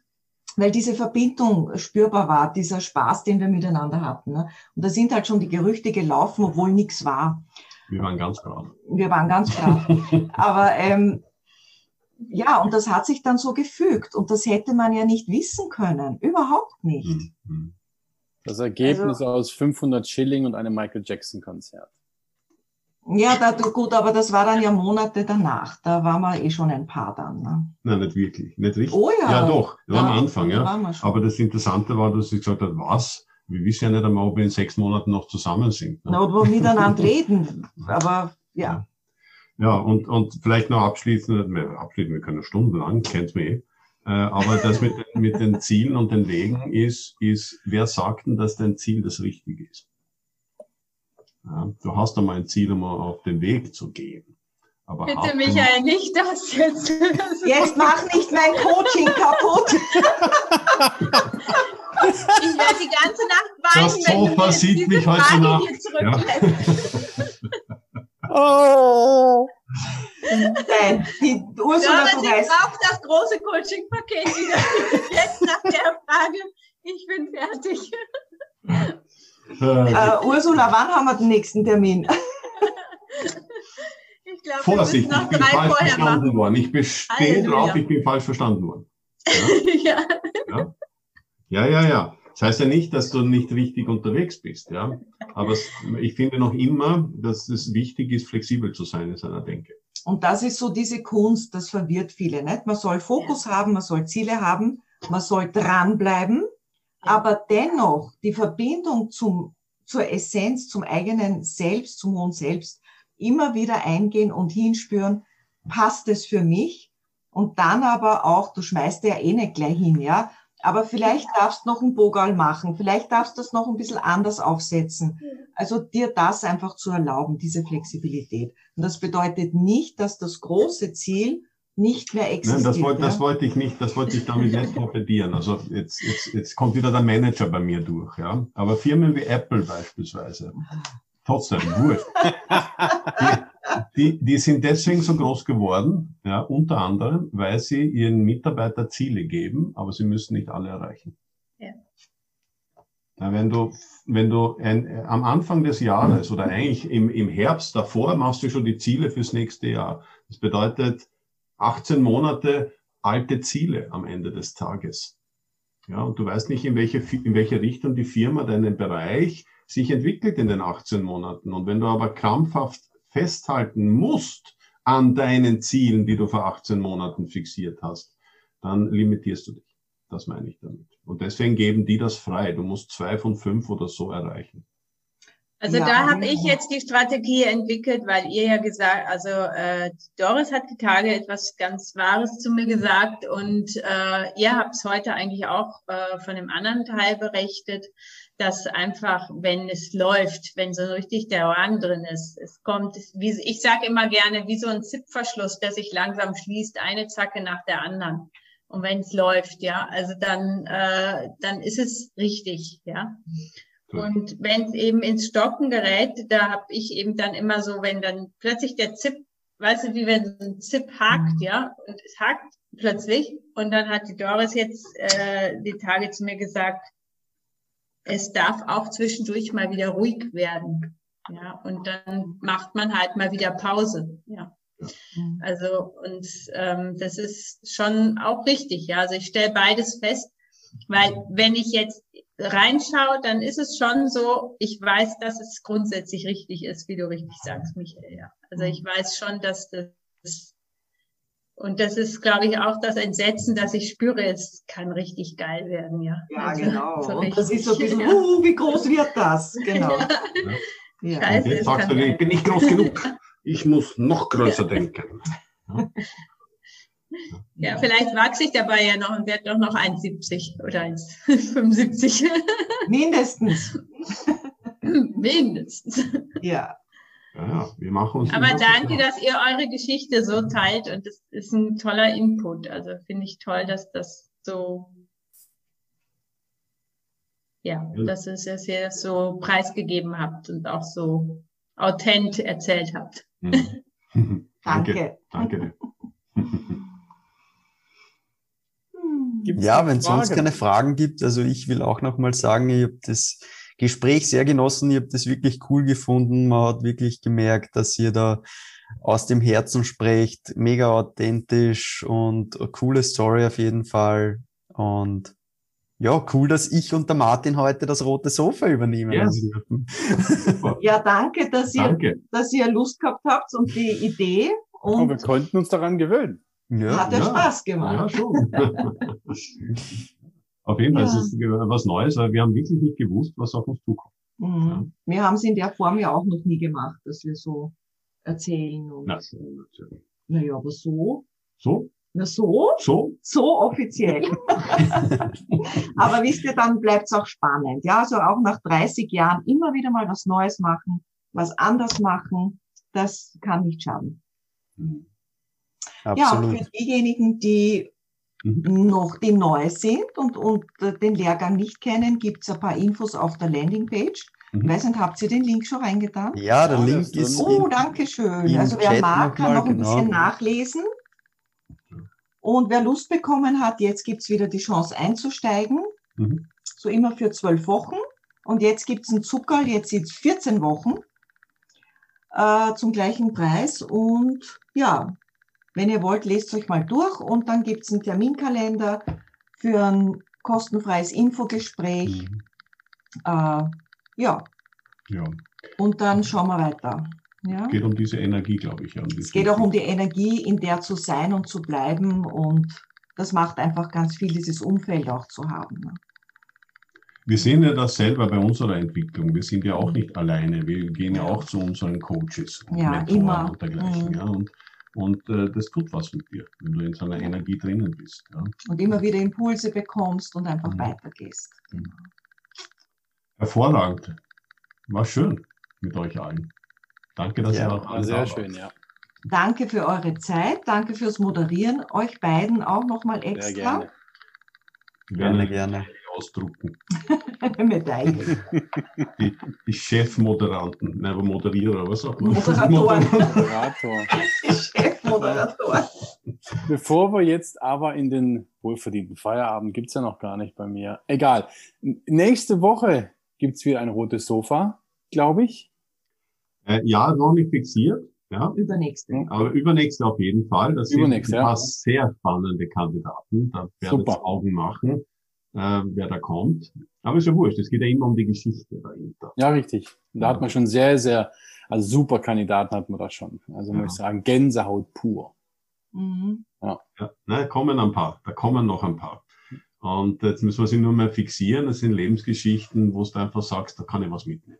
weil diese Verbindung spürbar war, dieser Spaß, den wir miteinander hatten. Ne? Und da sind halt schon die Gerüchte gelaufen, obwohl nichts war. Wir waren ganz brav. Wir waren ganz brav. *laughs* Aber ähm, ja, und das hat sich dann so gefügt. Und das hätte man ja nicht wissen können. Überhaupt nicht. Hm, hm. Das Ergebnis Also- aus 500 Schilling und einem Michael Jackson Konzert. Ja, da, gut, aber das war dann ja Monate danach. Da waren wir eh schon ein Paar dann. Ne? Nein, nicht wirklich. Nicht richtig. Oh ja. Ja, doch. Das war Ja, am Anfang, ja. Aber das Interessante war, dass sie gesagt hat, was? Wir wissen ja nicht einmal, ob wir in sechs Monaten noch zusammen sind. Ne? Na, und wo wir miteinander reden. Aber ja. Ja, und, und vielleicht noch abschließend, wir, wir können stundenlang, kennt's mir eh. Äh, aber das mit, mit den Zielen und den Wegen ist, ist, wer sagt denn, dass dein Ziel das Richtige ist? Ja, du hast einmal ein Ziel, um auf den Weg zu gehen. Aber Bitte, Michael, nicht das jetzt. *laughs* Jetzt mach nicht mein Coaching kaputt. Ich werde die ganze Nacht weinen, Das wenn du Sofa mir sieht diese mich heute Frage Nacht. hier zurücklässt. *laughs* Oh. Nein, die Ja, Ursula, aber du sie weißt, braucht das große Coaching-Paket wieder. *laughs* Jetzt nach der Frage, ich bin fertig. Äh, Ursula, wann haben wir den nächsten Termin? *laughs* Ich glaube, wir Vorsicht, ich bin drei falsch vorher verstanden machen. worden. Ich bestehe Halleluja. drauf, ich bin falsch verstanden worden. *laughs* ja. Ja, ja, ja. ja. Das heißt ja nicht, dass du nicht richtig unterwegs bist, ja. Aber ich finde noch immer, dass es wichtig ist, flexibel zu sein in seiner Denke. Und das ist so diese Kunst, das verwirrt viele, nicht? Man soll Fokus haben, man soll Ziele haben, man soll dranbleiben, aber dennoch die Verbindung zum, zur Essenz, zum eigenen Selbst, zum hohen Selbst, immer wieder eingehen und hinspüren, passt es für mich? Und dann aber auch, du schmeißt ja eh nicht gleich hin, ja? Aber vielleicht darfst du noch einen Bogal machen, vielleicht darfst du das noch ein bisschen anders aufsetzen. Also dir das einfach zu erlauben, diese Flexibilität. Und das bedeutet nicht, dass das große Ziel nicht mehr existiert. Nein, das wollte, ja? das wollte ich nicht, das wollte ich damit nicht torpedieren. Also jetzt, jetzt, jetzt kommt wieder der Manager bei mir durch, ja. Aber Firmen wie Apple beispielsweise, trotzdem, wurscht. Die, die, die sind deswegen so groß geworden, ja, unter anderem, weil sie ihren Mitarbeiter Ziele geben, aber sie müssen nicht alle erreichen. Ja. Ja, wenn du, wenn du ein, am Anfang des Jahres oder eigentlich im, im Herbst davor machst du schon die Ziele fürs nächste Jahr. Das bedeutet 18 Monate alte Ziele am Ende des Tages. Ja, und du weißt nicht, in welche, in welche Richtung die Firma, deinen Bereich sich entwickelt in den 18 Monaten. Und wenn du aber krampfhaft festhalten musst an deinen Zielen, die du vor 18 Monaten fixiert hast, dann limitierst du dich. Das meine ich damit. Und deswegen geben die das frei. Du musst zwei von fünf oder so erreichen. Also Ja, da habe ich jetzt die Strategie entwickelt, weil ihr ja gesagt, also äh, Doris hat die Tage etwas ganz Wahres zu mir gesagt und äh, ihr habt es heute eigentlich auch äh, von dem anderen Teil berichtet, dass einfach, wenn es läuft, wenn so richtig der Rang drin ist, es kommt, wie, ich sage immer gerne, wie so ein Zipverschluss, der sich langsam schließt, eine Zacke nach der anderen. Und wenn es läuft, ja, also dann, äh, dann ist es richtig, ja. Und wenn es eben ins Stocken gerät, da habe ich eben dann immer so, wenn dann plötzlich der Zip, weißt du, wie wenn so ein Zip hakt, ja, und es hakt plötzlich. Und dann hat die Doris jetzt äh, die Tage zu mir gesagt, es darf auch zwischendurch mal wieder ruhig werden. Ja, und dann macht man halt mal wieder Pause. Ja. Also, und ähm, das ist schon auch richtig, ja. Also ich stelle beides fest, weil wenn ich jetzt reinschaue, dann ist es schon so, ich weiß, dass es grundsätzlich richtig ist, wie du richtig sagst, Michael. Ja. Also ich weiß schon, dass das und das ist, glaube ich, auch das Entsetzen, dass ich spüre, es kann richtig geil werden, ja. Ja, Also, genau. so Und das ist so ein bisschen, ja. uh, wie groß wird das? *laughs* Genau. Ja. Ja. Scheiße. Jetzt sagst du, ich bin nicht groß genug. Ich muss noch größer denken. *laughs* Ja, vielleicht wachse ich dabei ja noch und werde doch noch 1,70 oder 1,75. Mindestens. *laughs* Mindestens. Ja. Ja, ja, wir machen uns. Aber danke, dass ihr eure Geschichte so teilt und das ist ein toller Input. Also finde ich toll, dass das so, ja, Ja. dass es dass ihr das so preisgegeben habt und auch so authent erzählt habt. Mhm. *laughs* Danke. Danke dir. *laughs* Gibt's Ja, wenn es sonst keine Fragen gibt, also ich will auch nochmal sagen, ich habe das Gespräch sehr genossen, ich habe das wirklich cool gefunden. Man hat wirklich gemerkt, dass ihr da aus dem Herzen sprecht, mega authentisch und eine coole Story auf jeden Fall. Und ja, cool, dass ich und der Martin heute das rote Sofa übernehmen Ja. dürfen. Ja, danke, dass ihr, Danke. dass ihr Lust gehabt habt und die Idee. Oh, wir Und konnten uns daran gewöhnen. Ja, hat ja, ja. Spaß Ja, gemacht. schon. *laughs* Auf jeden Fall, Ja. es ist was Neues, weil wir haben wirklich nicht gewusst, was auf uns zukommt. Mhm. Wir haben es in der Form ja auch noch nie gemacht, dass wir so erzählen. Und, Na, schon, natürlich. naja, aber so, So, na so, so, so offiziell. *laughs* aber wisst ihr, dann bleibt es auch spannend. Ja, also auch nach 30 Jahren immer wieder mal was Neues machen, was anders machen, das kann nicht schaden. Ja, und absolut. für diejenigen, die Mhm. noch, die neu sind und, und den Lehrgang nicht kennen, gibt's ein paar Infos auf der Landingpage. Mhm. Ich weiß nicht, habt ihr den Link schon reingetan? Ja, der Ja, Link das ist. Oh, in, danke schön. Also wer Chat mag, kann noch ein genau. bisschen nachlesen. Und wer Lust bekommen hat, jetzt gibt's wieder die Chance einzusteigen. Mhm. So immer für zwölf Wochen. Und jetzt gibt's einen Zuckerl, jetzt sind's 14 Wochen äh, zum gleichen Preis. Und ja, wenn ihr wollt, lest euch mal durch und dann gibt's einen Terminkalender für ein kostenfreies Infogespräch. Mhm. Äh, ja, Ja, und dann schauen wir weiter. Ja? geht um diese Energie, glaube ich. Ja, um Es geht auch um die Energie, in der zu sein und zu bleiben. Und das macht einfach ganz viel, dieses Umfeld auch zu haben. ne? Wir sehen ja das selber bei unserer Entwicklung. Wir sind ja auch nicht alleine. Wir gehen ja auch zu unseren Coaches und Ja, Mentoren immer. und dergleichen. Mhm. Ja, und und äh, das tut was mit dir, wenn du in so einer Energie drinnen bist. Ja. Und immer wieder Impulse bekommst und einfach Mhm. weitergehst. Hervorragend. War schön mit euch allen. Danke, dass Ja, ihr auch alle da sehr wart. schön, ja. Danke für eure Zeit, danke fürs Moderieren. Euch beiden auch nochmal Sehr extra. gerne. Werden Gerne, eine gerne. Ausdrucken. *laughs* Medaille. Die, die Chefmoderanten, nein, aber Moderierer, was sagt man? Moderatoren. Moderator. *laughs* Chefmoderator. Bevor wir jetzt aber in den wohlverdienten Feierabend, gibt's ja noch gar nicht bei mir. Egal. Nächste Woche gibt's wieder ein rotes Sofa, glaube ich. Äh, ja, noch nicht fixiert. Ja, Übernächste. aber übernächste auf jeden Fall. Das sind Übernächste, ein ja. paar sehr spannende Kandidaten. Da werdet Super. ihr Augen machen, äh, wer da kommt. Aber ist ja wurscht, es geht ja immer um die Geschichte dahinter. Ja, richtig. Da hat man schon sehr, sehr, also super Kandidaten hat man da schon. Also muss Ja. ich sagen, Gänsehaut pur. Mhm. Ja, ne, kommen ein paar, da kommen noch ein paar. Und jetzt müssen wir sie nur mal fixieren. Das sind Lebensgeschichten, wo du einfach sagst, da kann ich was mitnehmen.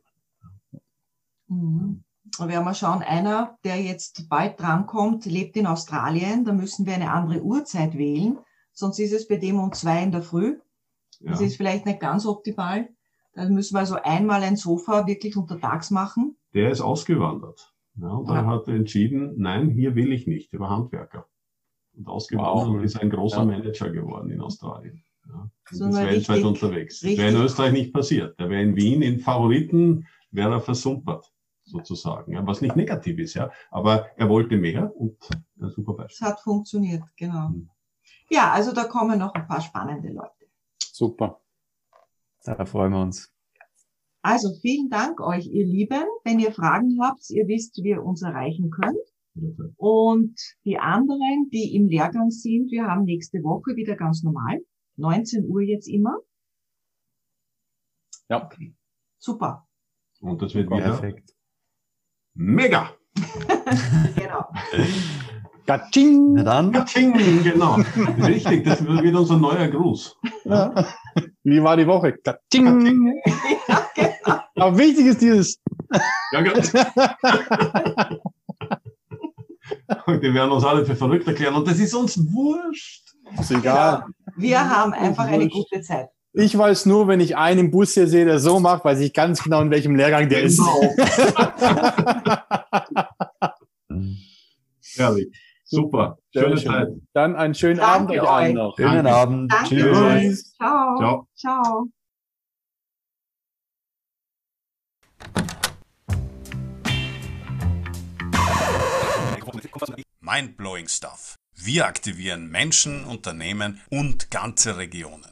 Mhm. Wir mal schauen, einer, der jetzt bald drankommt, lebt in Australien. Da müssen wir eine andere Uhrzeit wählen. Sonst ist es bei dem um zwei in der Früh. Ja. Das ist vielleicht nicht ganz optimal. Dann müssen wir also einmal ein Sofa wirklich untertags machen. Der ist ausgewandert. Ja, und er Ja. hat entschieden, nein, hier will ich nicht, über Handwerker. Und ausgewandert Wow. und ist ein großer Ja. Manager geworden in Australien. Ja. So ist weltweit richtig- unterwegs. Das wäre in richtig- Österreich nicht passiert. Der wäre in Wien in Favoriten, wäre er versumpert, sozusagen. Ja, was nicht negativ ist, ja. Aber er wollte mehr und ein super Es Beispiel. hat funktioniert, genau. Mhm. Ja, also da kommen noch ein paar spannende Leute. Super. Da freuen wir uns. Also vielen Dank euch, ihr Lieben. Wenn ihr Fragen habt, ihr wisst, wie ihr uns erreichen könnt. Und die anderen, die im Lehrgang sind, wir haben nächste Woche wieder ganz normal. 19 Uhr jetzt immer. Ja. Super. Und das wird wieder Perfekt. mega. *laughs* Genau. *laughs* Gatsching! Na dann, Katsching, genau. Richtig, das wird unser neuer Gruß. Ja. Wie war die Woche? Gatsching! ja, genau. Aber wichtig ist dieses. Ja. Und *laughs* die werden uns alle für verrückt erklären und das ist uns wurscht. Ist egal. Wir haben einfach eine gute Zeit. Ich weiß nur, wenn ich einen im Bus hier sehe, der so macht, weiß ich ganz genau, in welchem Lehrgang der ist. Genau. *laughs* Herrlich. Super. Sehr Schöne schön. Zeit. Dann einen schönen Danke Abend euch allen noch. schönen Danke. Abend. Danke Tschüss. Ciao. Ciao. Ciao. Mindblowing Stuff. Wir aktivieren Menschen, Unternehmen und ganze Regionen.